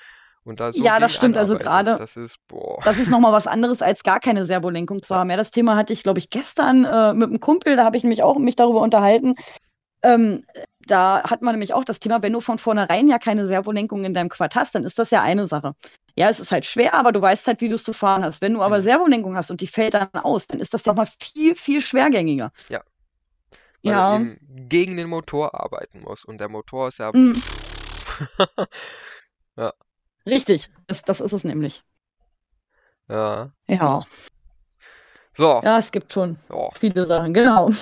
[SPEAKER 1] Und da so
[SPEAKER 2] ja, das stimmt. Also gerade, das ist, boah. das ist nochmal was anderes, als gar keine Servolenkung zu haben. Ja, das Thema hatte ich, glaube ich, gestern äh, mit einem Kumpel, da habe ich mich auch mich darüber unterhalten. Ähm, da hat man nämlich auch das Thema, wenn du von vornherein ja keine Servolenkung in deinem Quad hast, dann ist das ja eine Sache. Ja, es ist halt schwer, aber du weißt halt, wie du es zu fahren hast. Wenn du aber mhm. Servolenkung hast und die fällt dann aus, dann ist das ja mal viel, viel schwergängiger.
[SPEAKER 1] Ja, weil ja. eben gegen den Motor arbeiten musst. Und der Motor ist ja. Mm.
[SPEAKER 2] ja. Richtig, das, das ist es nämlich.
[SPEAKER 1] Ja.
[SPEAKER 2] Ja.
[SPEAKER 1] So.
[SPEAKER 2] Ja, es gibt schon
[SPEAKER 1] Ja.
[SPEAKER 2] viele Sachen, genau.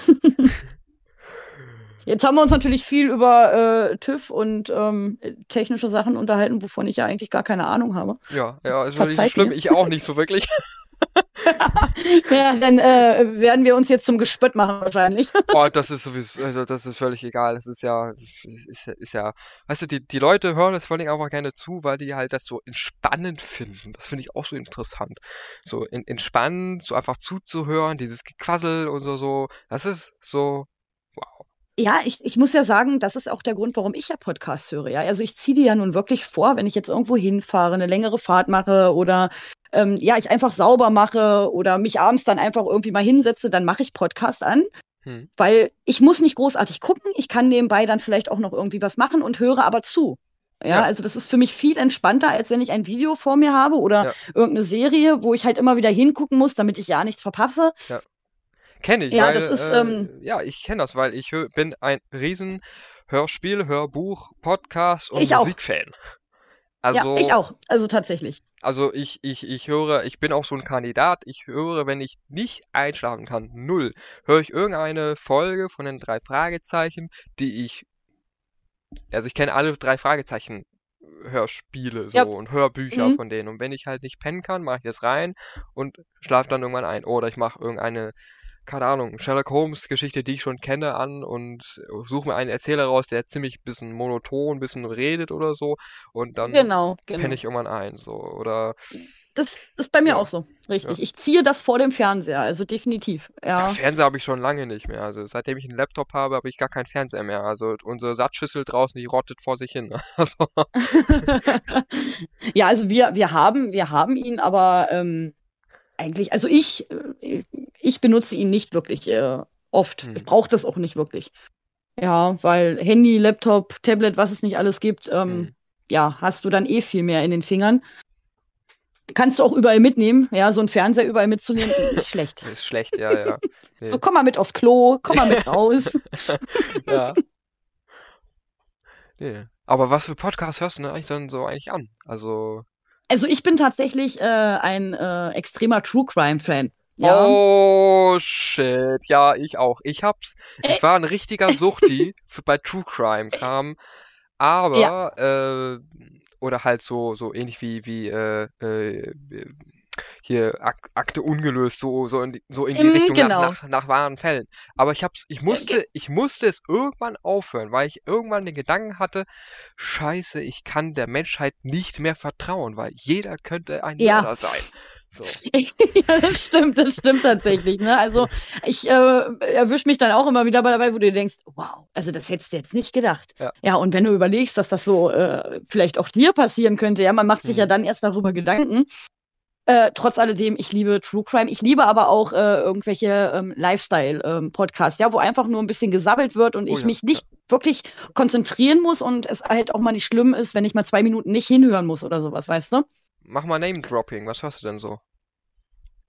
[SPEAKER 2] Jetzt haben wir uns natürlich viel über äh, TÜV und ähm, technische Sachen unterhalten, wovon ich ja eigentlich gar keine Ahnung habe.
[SPEAKER 1] Ja, ja, ist wirklich nicht so
[SPEAKER 2] Verzeiht
[SPEAKER 1] schlimm.
[SPEAKER 2] mir.
[SPEAKER 1] Ich auch nicht so wirklich.
[SPEAKER 2] Ja, dann äh, werden wir uns jetzt zum Gespött machen wahrscheinlich.
[SPEAKER 1] Oh, das ist sowieso, also das ist völlig egal. Das ist ja, ist, ja- ist ja, weißt du, die, die Leute hören das vor allem einfach gerne zu, weil die halt das so entspannend finden. Das finde ich auch so interessant. So in, entspannend, so einfach zuzuhören, dieses Gequassel und so, so. Das ist so, wow.
[SPEAKER 2] Ja, ich, ich muss ja sagen, das ist auch der Grund, warum ich ja Podcasts höre. Ja, also ich ziehe die ja nun wirklich vor, wenn ich jetzt irgendwo hinfahre, eine längere Fahrt mache oder ähm, ja, ich einfach sauber mache oder mich abends dann einfach irgendwie mal hinsetze, dann mache ich Podcast an,
[SPEAKER 1] Hm.
[SPEAKER 2] weil ich muss nicht großartig gucken. Ich kann nebenbei dann vielleicht auch noch irgendwie was machen und höre aber zu. Ja,
[SPEAKER 1] Ja.
[SPEAKER 2] also das ist für mich viel entspannter, als wenn ich ein Video vor mir habe oder
[SPEAKER 1] Ja.
[SPEAKER 2] irgendeine Serie, wo ich halt immer wieder hingucken muss, damit ich ja nichts verpasse.
[SPEAKER 1] Kenne ich,
[SPEAKER 2] Ja,
[SPEAKER 1] weil,
[SPEAKER 2] das ist,
[SPEAKER 1] äh,
[SPEAKER 2] ähm,
[SPEAKER 1] ja, ich kenne das, weil ich bin ein riesen Hörspiel, Hörbuch, Podcast und
[SPEAKER 2] Ich auch.
[SPEAKER 1] Musikfan. Also,
[SPEAKER 2] ja, ich auch. Also tatsächlich.
[SPEAKER 1] Also ich, ich, ich höre, ich bin auch so ein Kandidat, ich höre, wenn ich nicht einschlafen kann, null, höre ich irgendeine Folge von den drei Fragezeichen, die ich, also ich kenne alle drei Fragezeichen Hörspiele so
[SPEAKER 2] Ja.
[SPEAKER 1] und Hörbücher
[SPEAKER 2] Mhm.
[SPEAKER 1] von denen und wenn ich halt nicht pennen kann, mache ich das rein und schlafe dann irgendwann ein oder ich mache irgendeine keine Ahnung, Sherlock Holmes Geschichte, die ich schon kenne, an und suche mir einen Erzähler raus, der ziemlich bisschen monoton, bisschen redet oder so und dann
[SPEAKER 2] Genau, genau.
[SPEAKER 1] penne ich irgendwann ein, so oder
[SPEAKER 2] Das ist bei mir
[SPEAKER 1] Ja.
[SPEAKER 2] auch so, richtig.
[SPEAKER 1] Ja.
[SPEAKER 2] Ich ziehe das vor dem Fernseher, also definitiv.
[SPEAKER 1] Ja,
[SPEAKER 2] Ja.
[SPEAKER 1] Fernseher habe ich schon lange nicht mehr. Also seitdem ich einen Laptop habe, habe ich gar keinen Fernseher mehr. Also unsere Satzschüssel draußen, die rottet vor sich hin. Also,
[SPEAKER 2] ja, also wir, wir haben, wir haben ihn, aber ähm, eigentlich, also ich, äh, ich benutze ihn nicht wirklich äh, oft.
[SPEAKER 1] Hm.
[SPEAKER 2] Ich brauche das auch nicht wirklich. Ja, weil Handy, Laptop, Tablet, was es nicht alles gibt, ähm,
[SPEAKER 1] Hm.
[SPEAKER 2] ja, hast du dann eh viel mehr in den Fingern. Kannst du auch überall mitnehmen. Ja, so ein Fernseher überall mitzunehmen, ist schlecht.
[SPEAKER 1] ist schlecht, ja, ja. Nee.
[SPEAKER 2] So, komm mal mit aufs Klo, komm mal mit raus.
[SPEAKER 1] Ja. Nee. Aber was für Podcasts hörst du denn eigentlich dann so eigentlich an? Also,
[SPEAKER 2] Also ich bin tatsächlich äh, ein äh, extremer True Crime Fan. Ja.
[SPEAKER 1] oh shit, ja, ich auch. Ich hab's,
[SPEAKER 2] Äh.
[SPEAKER 1] ich war ein richtiger Suchti für, bei True Crime Kram, aber äh, oder halt so so ähnlich wie wie äh, äh, hier Ak Akte ungelöst, so so in die, so in die
[SPEAKER 2] Mm,
[SPEAKER 1] Richtung
[SPEAKER 2] genau.
[SPEAKER 1] nach, nach nach wahren Fällen. Aber ich hab's, ich musste ich musste es irgendwann aufhören, weil ich irgendwann den Gedanken hatte, Scheiße, ich kann der Menschheit nicht mehr vertrauen, weil jeder könnte ein
[SPEAKER 2] Ja.
[SPEAKER 1] Mörder sein. So.
[SPEAKER 2] ja, das stimmt, das stimmt tatsächlich. Ne? Also ich äh, erwische mich dann auch immer wieder dabei, wo du denkst, wow, also das hättest du jetzt nicht gedacht.
[SPEAKER 1] Ja.
[SPEAKER 2] und wenn du überlegst, dass das so äh, vielleicht auch dir passieren könnte, ja, man macht sich
[SPEAKER 1] Mhm.
[SPEAKER 2] ja dann erst darüber Gedanken. Äh, trotz alledem, ich liebe True Crime. Ich liebe aber auch äh, irgendwelche ähm, Lifestyle-Podcasts, ja, wo einfach nur ein bisschen gesabbelt wird und
[SPEAKER 1] Oh
[SPEAKER 2] ich
[SPEAKER 1] ja,
[SPEAKER 2] mich nicht wirklich konzentrieren muss und es halt auch mal nicht schlimm ist, wenn ich mal zwei Minuten nicht hinhören muss oder sowas, weißt du?
[SPEAKER 1] Mach mal Name-Dropping, was hörst du denn so?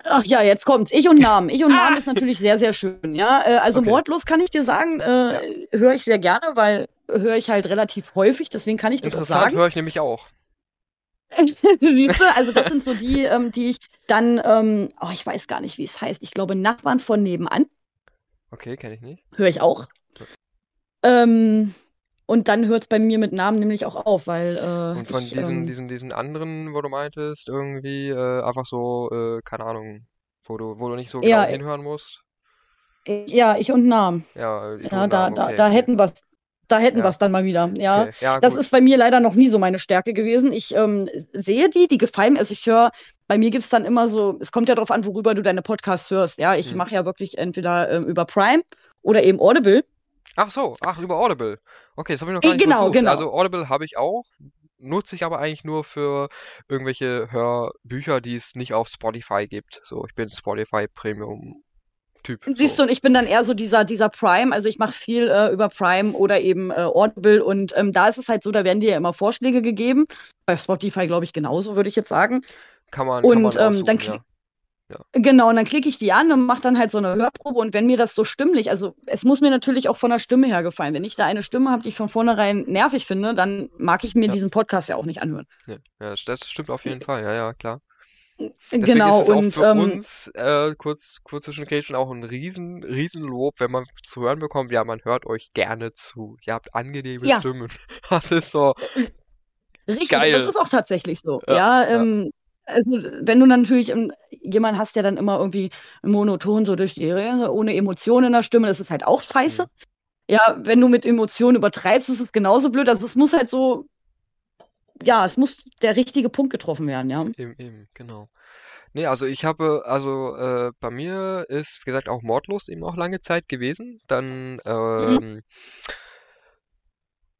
[SPEAKER 2] Ach ja, jetzt kommt's. Ich und Namen. Ich und
[SPEAKER 1] Ah.
[SPEAKER 2] Namen ist natürlich sehr, sehr schön. Ja, äh, also
[SPEAKER 1] Okay.
[SPEAKER 2] wortlos kann ich dir sagen, äh, höre ich sehr gerne, weil höre ich halt relativ häufig. Deswegen kann ich das auch
[SPEAKER 1] Interessant
[SPEAKER 2] sagen.
[SPEAKER 1] höre ich nämlich auch.
[SPEAKER 2] Siehst du? Also das sind so die, ähm, die ich dann, ähm, oh, ich weiß gar nicht, wie es heißt. Ich glaube Nachbarn von nebenan
[SPEAKER 1] Okay, kenne ich nicht.
[SPEAKER 2] höre ich auch. Ähm, und dann hört's bei mir mit Namen nämlich auch auf, weil äh,
[SPEAKER 1] Und von
[SPEAKER 2] ich,
[SPEAKER 1] diesen,
[SPEAKER 2] ähm,
[SPEAKER 1] diesen, diesen anderen, wo du meintest, irgendwie äh, einfach so, äh, keine Ahnung, wo du, wo du nicht so
[SPEAKER 2] Ja,
[SPEAKER 1] genau hinhören musst.
[SPEAKER 2] ja, ich und Namen.
[SPEAKER 1] Ja, ich
[SPEAKER 2] Ja,
[SPEAKER 1] und
[SPEAKER 2] da,
[SPEAKER 1] Namen,
[SPEAKER 2] da,
[SPEAKER 1] okay,
[SPEAKER 2] da
[SPEAKER 1] okay.
[SPEAKER 2] hätten wir's, da hätten
[SPEAKER 1] Ja.
[SPEAKER 2] wir's dann mal wieder. Ja.
[SPEAKER 1] Okay, ja,
[SPEAKER 2] Das
[SPEAKER 1] gut.
[SPEAKER 2] ist bei mir leider noch nie so meine Stärke gewesen. Ich ähm, sehe die, die gefallen mir. Also ich höre, bei mir gibt's dann immer so, es kommt ja darauf an, worüber du deine Podcasts hörst. Ja, ich
[SPEAKER 1] Hm.
[SPEAKER 2] mache ja wirklich entweder ähm, über Prime oder eben Audible.
[SPEAKER 1] Ach so, ach, über Audible. Okay, das habe ich noch gar
[SPEAKER 2] Äh,
[SPEAKER 1] nicht
[SPEAKER 2] genau,
[SPEAKER 1] versucht.
[SPEAKER 2] genau.
[SPEAKER 1] Also Audible habe ich auch, nutze ich aber eigentlich nur für irgendwelche Hörbücher, die es nicht auf Spotify gibt. So, ich bin Spotify Premium Typ.
[SPEAKER 2] Siehst du, und ich bin dann eher so dieser, dieser Prime. Also ich mache viel äh, über Prime oder eben äh, Audible. Und ähm, da ist es halt so, da werden dir ja immer Vorschläge gegeben. Bei Spotify, glaube ich, genauso, würde ich jetzt sagen.
[SPEAKER 1] Kann man, kann man
[SPEAKER 2] Und ähm, dann Ja. Genau, und dann klicke ich die an und mache dann halt so eine Hörprobe. Und wenn mir das so stimmlich, also es muss mir natürlich auch von der Stimme her gefallen. Wenn ich da eine Stimme habe, die ich von vornherein nervig finde, dann mag ich mir ja. diesen Podcast ja auch nicht anhören.
[SPEAKER 1] Ja, ja das stimmt auf jeden Fall, ja, ja, klar.
[SPEAKER 2] Deswegen genau, ist es und
[SPEAKER 1] auch für ähm, uns, äh, kurz, kurz zwischen Cajun, auch ein riesen, riesen Lob, wenn man zu hören bekommt, ja, man hört euch gerne zu. Ihr habt angenehme ja. Stimmen. Das ist so.
[SPEAKER 2] Richtig, geil. das ist auch tatsächlich so. Ja, ja, ähm, also wenn du natürlich ähm, jemand hast, der dann immer irgendwie monoton so durch die Rede, ohne Emotionen in der Stimme, das ist halt auch scheiße. Mhm. Ja, wenn du mit Emotionen übertreibst, ist es genauso blöd. Also es muss halt so, ja, es muss der richtige Punkt getroffen werden, ja.
[SPEAKER 1] Eben, eben, genau. Nee, also ich habe, also äh, bei mir ist, wie gesagt, auch Mordlos eben auch lange Zeit gewesen. Dann, mhm. ähm, mhm.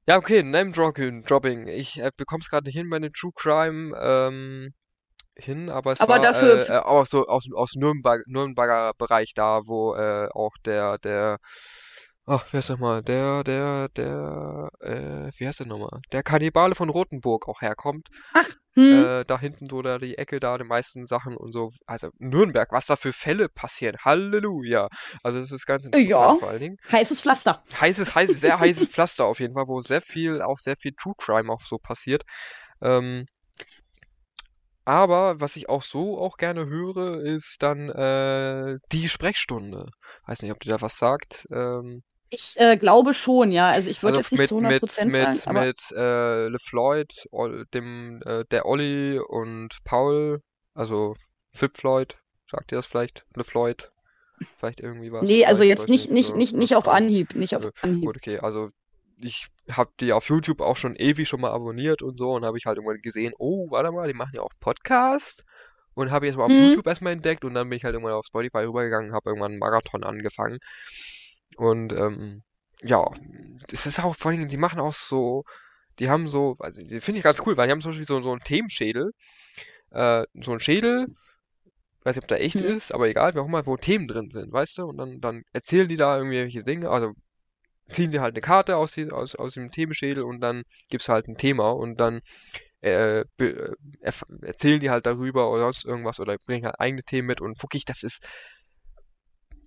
[SPEAKER 1] ja, okay, Name Dropping. Ich äh, bekomme es gerade nicht hin bei den True Crime. Ähm, hin, aber es
[SPEAKER 2] aber
[SPEAKER 1] war
[SPEAKER 2] dafür
[SPEAKER 1] äh, äh, auch so aus, aus Nürnberg, Nürnberger Bereich da, wo äh, auch der, der, ach, wer ist nochmal, der, der, der, äh, wie heißt der nochmal? Der Kannibale von Rothenburg auch herkommt.
[SPEAKER 2] Ach, hm.
[SPEAKER 1] Äh, da hinten so da die Ecke da, die meisten Sachen und so. Also Nürnberg, was da für Fälle passieren. Halleluja. Also das ist ganz interessant
[SPEAKER 2] ja.
[SPEAKER 1] vor allen Dingen.
[SPEAKER 2] Heißes Pflaster.
[SPEAKER 1] Heißes, heißes, sehr heißes Pflaster auf jeden Fall, wo sehr viel, auch sehr viel True Crime auch so passiert. Ähm, aber was ich auch so auch gerne höre, ist dann äh, die Sprechstunde. Weiß nicht, ob dir da was sagt. Ähm,
[SPEAKER 2] ich äh, glaube schon, ja. Also ich würde also jetzt nicht
[SPEAKER 1] mit,
[SPEAKER 2] zu 100
[SPEAKER 1] Prozent
[SPEAKER 2] sagen.
[SPEAKER 1] Aber... Mit äh, LeFloid, dem, äh, der Olli und Paul, also Flip Floyd, sagt ihr das vielleicht? LeFloid? Vielleicht irgendwie was?
[SPEAKER 2] Nee, also jetzt nicht, nicht, nicht, nicht auf Anhieb, nicht auf Anhieb.
[SPEAKER 1] Gut, okay, also ich habe die auf YouTube auch schon ewig schon mal abonniert und so und habe ich halt irgendwann gesehen, oh, warte mal, die machen ja auch Podcast und habe jetzt mal auf mhm. YouTube erstmal entdeckt und dann bin ich halt irgendwann auf Spotify rübergegangen, habe irgendwann einen Marathon angefangen und ähm, ja, das ist auch vor allem, die machen auch so, die haben so, also die finde ich ganz cool, weil die haben zum Beispiel so, so einen Themenschädel, äh, so einen Schädel, weiß nicht, ob der echt mhm. ist, aber egal, wie auch immer, wo Themen drin sind, weißt du, und dann, dann erzählen die da irgendwelche Dinge, also ziehen sie halt eine Karte aus, die, aus, aus dem Themenschädel und dann gibt es halt ein Thema und dann äh, be, äh, erzählen die halt darüber oder sonst irgendwas oder bringen halt eigene Themen mit und wirklich, das ist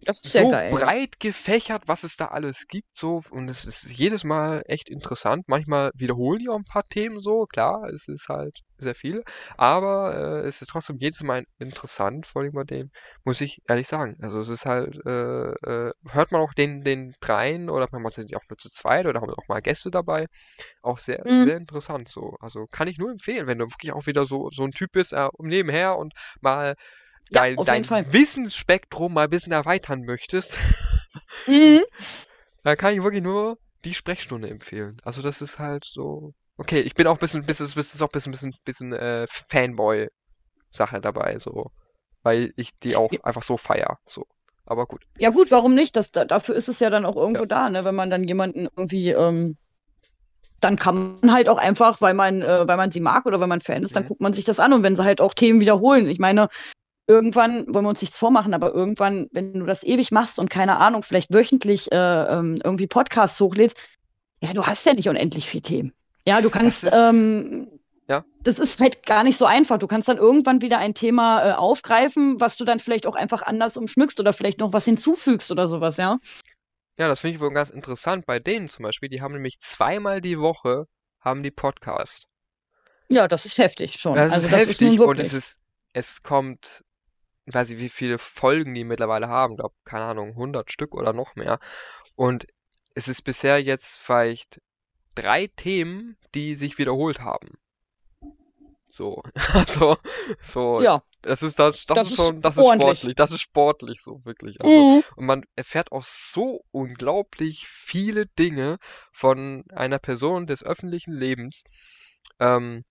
[SPEAKER 2] das ist
[SPEAKER 1] so
[SPEAKER 2] geil.
[SPEAKER 1] breit gefächert, was es da alles gibt, so, und es ist jedes Mal echt interessant. Manchmal wiederholen die auch ein paar Themen so, klar, es ist halt sehr viel, aber äh, es ist trotzdem jedes Mal interessant, vor allem bei dem, muss ich ehrlich sagen. Also es ist halt, äh, äh, hört man auch den, den dreien oder manchmal sind die auch nur zu zweit oder haben auch mal Gäste dabei, auch sehr, mhm. sehr interessant so. Also kann ich nur empfehlen, wenn du wirklich auch wieder so, so ein Typ bist, äh, nebenher und mal dein, ja, dein Wissensspektrum mal ein bisschen erweitern möchtest, mhm. dann kann ich wirklich nur die Sprechstunde empfehlen. Also das ist halt so. Okay, ich bin auch ein bisschen, bisschen, bisschen auch ein bisschen, bisschen, bisschen äh, Fanboy-Sache dabei, so. Weil ich die auch ja. einfach so feier. So. Aber gut.
[SPEAKER 2] Ja gut, warum nicht? Das, dafür ist es ja dann auch irgendwo ja. da, ne? Wenn man dann jemanden irgendwie, ähm, dann kann man halt auch einfach, weil man, äh, weil man sie mag oder weil man Fan ist, dann mhm. guckt man sich das an und wenn sie halt auch Themen wiederholen. Ich meine, irgendwann, wollen wir uns nichts vormachen, aber irgendwann, wenn du das ewig machst und keine Ahnung, vielleicht wöchentlich äh, ähm, irgendwie Podcasts hochlädst, ja, du hast ja nicht unendlich viel Themen. Ja, du kannst, ist, ähm,
[SPEAKER 1] ja.
[SPEAKER 2] das ist halt gar nicht so einfach. Du kannst dann irgendwann wieder ein Thema äh, aufgreifen, was du dann vielleicht auch einfach anders umschmückst oder vielleicht noch was hinzufügst oder sowas, ja.
[SPEAKER 1] Ja, das finde ich wohl ganz interessant bei denen zum Beispiel. Die haben nämlich zweimal die Woche haben die Podcast.
[SPEAKER 2] Ja, das ist heftig schon.
[SPEAKER 1] Das also ist das heftig ist und es ist, es kommt ich weiß nicht, wie viele Folgen die mittlerweile haben, glaube, keine Ahnung, 100 Stück oder noch mehr. Und es ist bisher jetzt vielleicht drei Themen, die sich wiederholt haben. So, also, so,
[SPEAKER 2] ja.
[SPEAKER 1] das ist das, das, das ist schon, das ist sportlich, das ist sportlich, so wirklich. Also, mhm. Und man erfährt auch so unglaublich viele Dinge von einer Person des öffentlichen Lebens, ähm,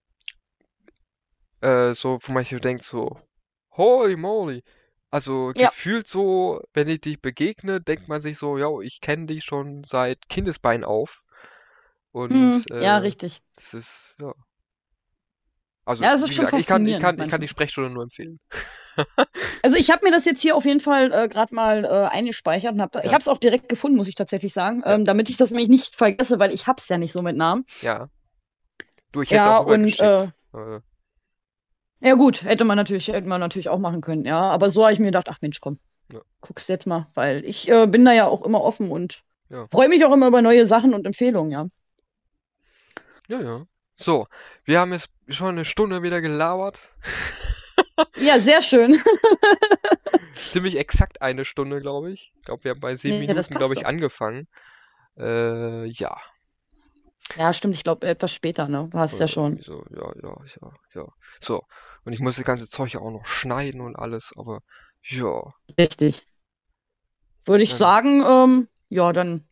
[SPEAKER 1] äh, so, wo man sich denkt, so, Holy moly. Also
[SPEAKER 2] Ja.
[SPEAKER 1] gefühlt so, wenn ich dich begegne, denkt man sich so, ja, ich kenne dich schon seit Kindesbein auf. Und
[SPEAKER 2] Hm, ja,
[SPEAKER 1] äh,
[SPEAKER 2] richtig.
[SPEAKER 1] das ist, ja. Also,
[SPEAKER 2] Ja, das ist
[SPEAKER 1] wie
[SPEAKER 2] schon
[SPEAKER 1] gesagt, ich kann, ich
[SPEAKER 2] faszinierend
[SPEAKER 1] kann, ich kann
[SPEAKER 2] manchmal.
[SPEAKER 1] die Sprechstunde nur empfehlen.
[SPEAKER 2] Also ich habe mir das jetzt hier auf jeden Fall äh, gerade mal äh, eingespeichert und habe ich
[SPEAKER 1] Ja,
[SPEAKER 2] habe es auch direkt gefunden, muss ich tatsächlich sagen,
[SPEAKER 1] ja,
[SPEAKER 2] ähm, damit ich das nämlich nicht vergesse, weil ich hab's ja nicht so mit Namen.
[SPEAKER 1] ja. Du, ich hätte
[SPEAKER 2] Ja,
[SPEAKER 1] auch
[SPEAKER 2] und
[SPEAKER 1] rübergeschickt.
[SPEAKER 2] äh,
[SPEAKER 1] Äh,
[SPEAKER 2] Ja gut, hätte man natürlich, hätte man natürlich auch machen können, ja. Aber so habe ich mir gedacht, ach Mensch, komm,
[SPEAKER 1] Ja.
[SPEAKER 2] guckst jetzt mal, weil ich äh, bin da ja auch immer offen und
[SPEAKER 1] Ja.
[SPEAKER 2] freue mich auch immer über neue Sachen und Empfehlungen, ja.
[SPEAKER 1] Ja, ja. So, wir haben jetzt schon eine Stunde wieder gelabert.
[SPEAKER 2] Ja, sehr schön.
[SPEAKER 1] Ziemlich exakt eine Stunde, glaube ich. Ich glaube, wir haben bei sieben
[SPEAKER 2] Nee,
[SPEAKER 1] Minuten, glaube ich,
[SPEAKER 2] doch.
[SPEAKER 1] angefangen. Äh, ja.
[SPEAKER 2] Ja, stimmt, ich glaube etwas später, ne? Du hast ja
[SPEAKER 1] Oder
[SPEAKER 2] schon.
[SPEAKER 1] So, ja, ja, ja, ja. So, und ich muss das ganze Zeug ja auch noch schneiden und alles, aber ja.
[SPEAKER 2] Richtig. Würde ich
[SPEAKER 1] Dann
[SPEAKER 2] sagen, ähm, ja, dann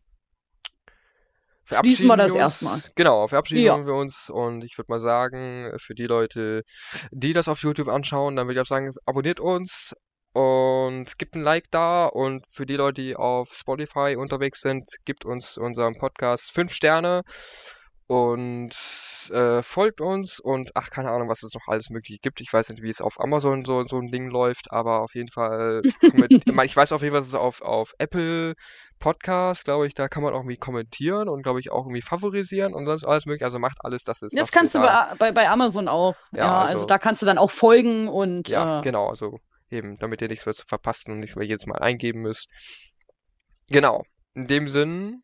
[SPEAKER 2] schließen wir das
[SPEAKER 1] wir
[SPEAKER 2] erstmal.
[SPEAKER 1] Genau, verabschieden
[SPEAKER 2] Ja.
[SPEAKER 1] wir uns und ich würde mal sagen, für die Leute, die das auf YouTube anschauen, dann würde ich auch sagen, abonniert uns und gebt ein Like da und für die Leute, die auf Spotify unterwegs sind, gebt uns unserem Podcast fünf Sterne und äh, folgt uns und ach, keine Ahnung, was es noch alles möglich gibt. Ich weiß nicht, wie es auf Amazon so, so ein Ding läuft, aber auf jeden Fall, komment- ich weiß auf jeden Fall, dass es auf, auf Apple Podcast, glaube ich, da kann man auch irgendwie kommentieren und glaube ich auch irgendwie favorisieren und sonst alles mögliche. Also macht alles, dass es,
[SPEAKER 2] Das kannst du bei, bei, bei Amazon auch.
[SPEAKER 1] Ja,
[SPEAKER 2] Ja, also
[SPEAKER 1] also-
[SPEAKER 2] da kannst du dann auch folgen und
[SPEAKER 1] ja,
[SPEAKER 2] äh,
[SPEAKER 1] genau, also eben, damit ihr nichts mehr verpasst und nicht mehr jedes Mal eingeben müsst. Genau. In dem Sinn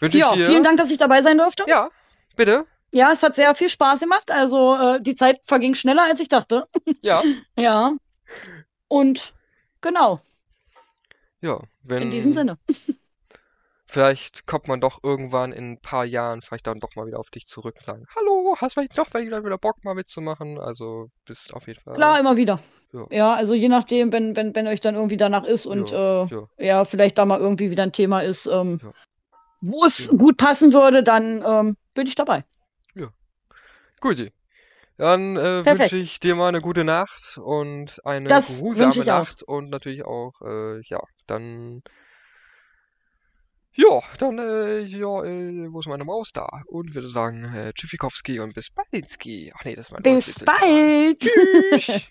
[SPEAKER 1] wünsche ich
[SPEAKER 2] ja,
[SPEAKER 1] dir,
[SPEAKER 2] vielen Dank, dass ich dabei sein durfte.
[SPEAKER 1] ja, bitte,
[SPEAKER 2] Ja, es hat sehr viel Spaß gemacht. Also äh, die Zeit verging schneller, als ich dachte.
[SPEAKER 1] ja,
[SPEAKER 2] Ja. Und genau,
[SPEAKER 1] ja, wenn,
[SPEAKER 2] in diesem Sinne.
[SPEAKER 1] Vielleicht kommt man doch irgendwann in ein paar Jahren vielleicht dann doch mal wieder auf dich zurück und sagen, hallo, hast vielleicht doch wieder wieder Bock mal mitzumachen? Also bist auf jeden Fall.
[SPEAKER 2] Klar, immer wieder.
[SPEAKER 1] Ja.
[SPEAKER 2] Ja, also je nachdem, wenn, wenn, wenn euch dann irgendwie danach ist und
[SPEAKER 1] Ja,
[SPEAKER 2] äh,
[SPEAKER 1] ja.
[SPEAKER 2] ja, vielleicht da mal irgendwie wieder ein Thema ist, ähm,
[SPEAKER 1] Ja.
[SPEAKER 2] Wo es
[SPEAKER 1] Ja.
[SPEAKER 2] gut passen würde, dann ähm, bin ich dabei.
[SPEAKER 1] Guti. Dann äh, wünsche ich dir mal eine gute Nacht und eine
[SPEAKER 2] Das
[SPEAKER 1] geruhsame. Nacht und natürlich auch, äh, ja, dann, ja, dann, äh, ja, äh, wo ist meine Maus da? Und würde sagen, äh, Tschüssikowski und bis baldinski. Ach nee, das ist mein
[SPEAKER 2] Bis bald!
[SPEAKER 1] Tschüss!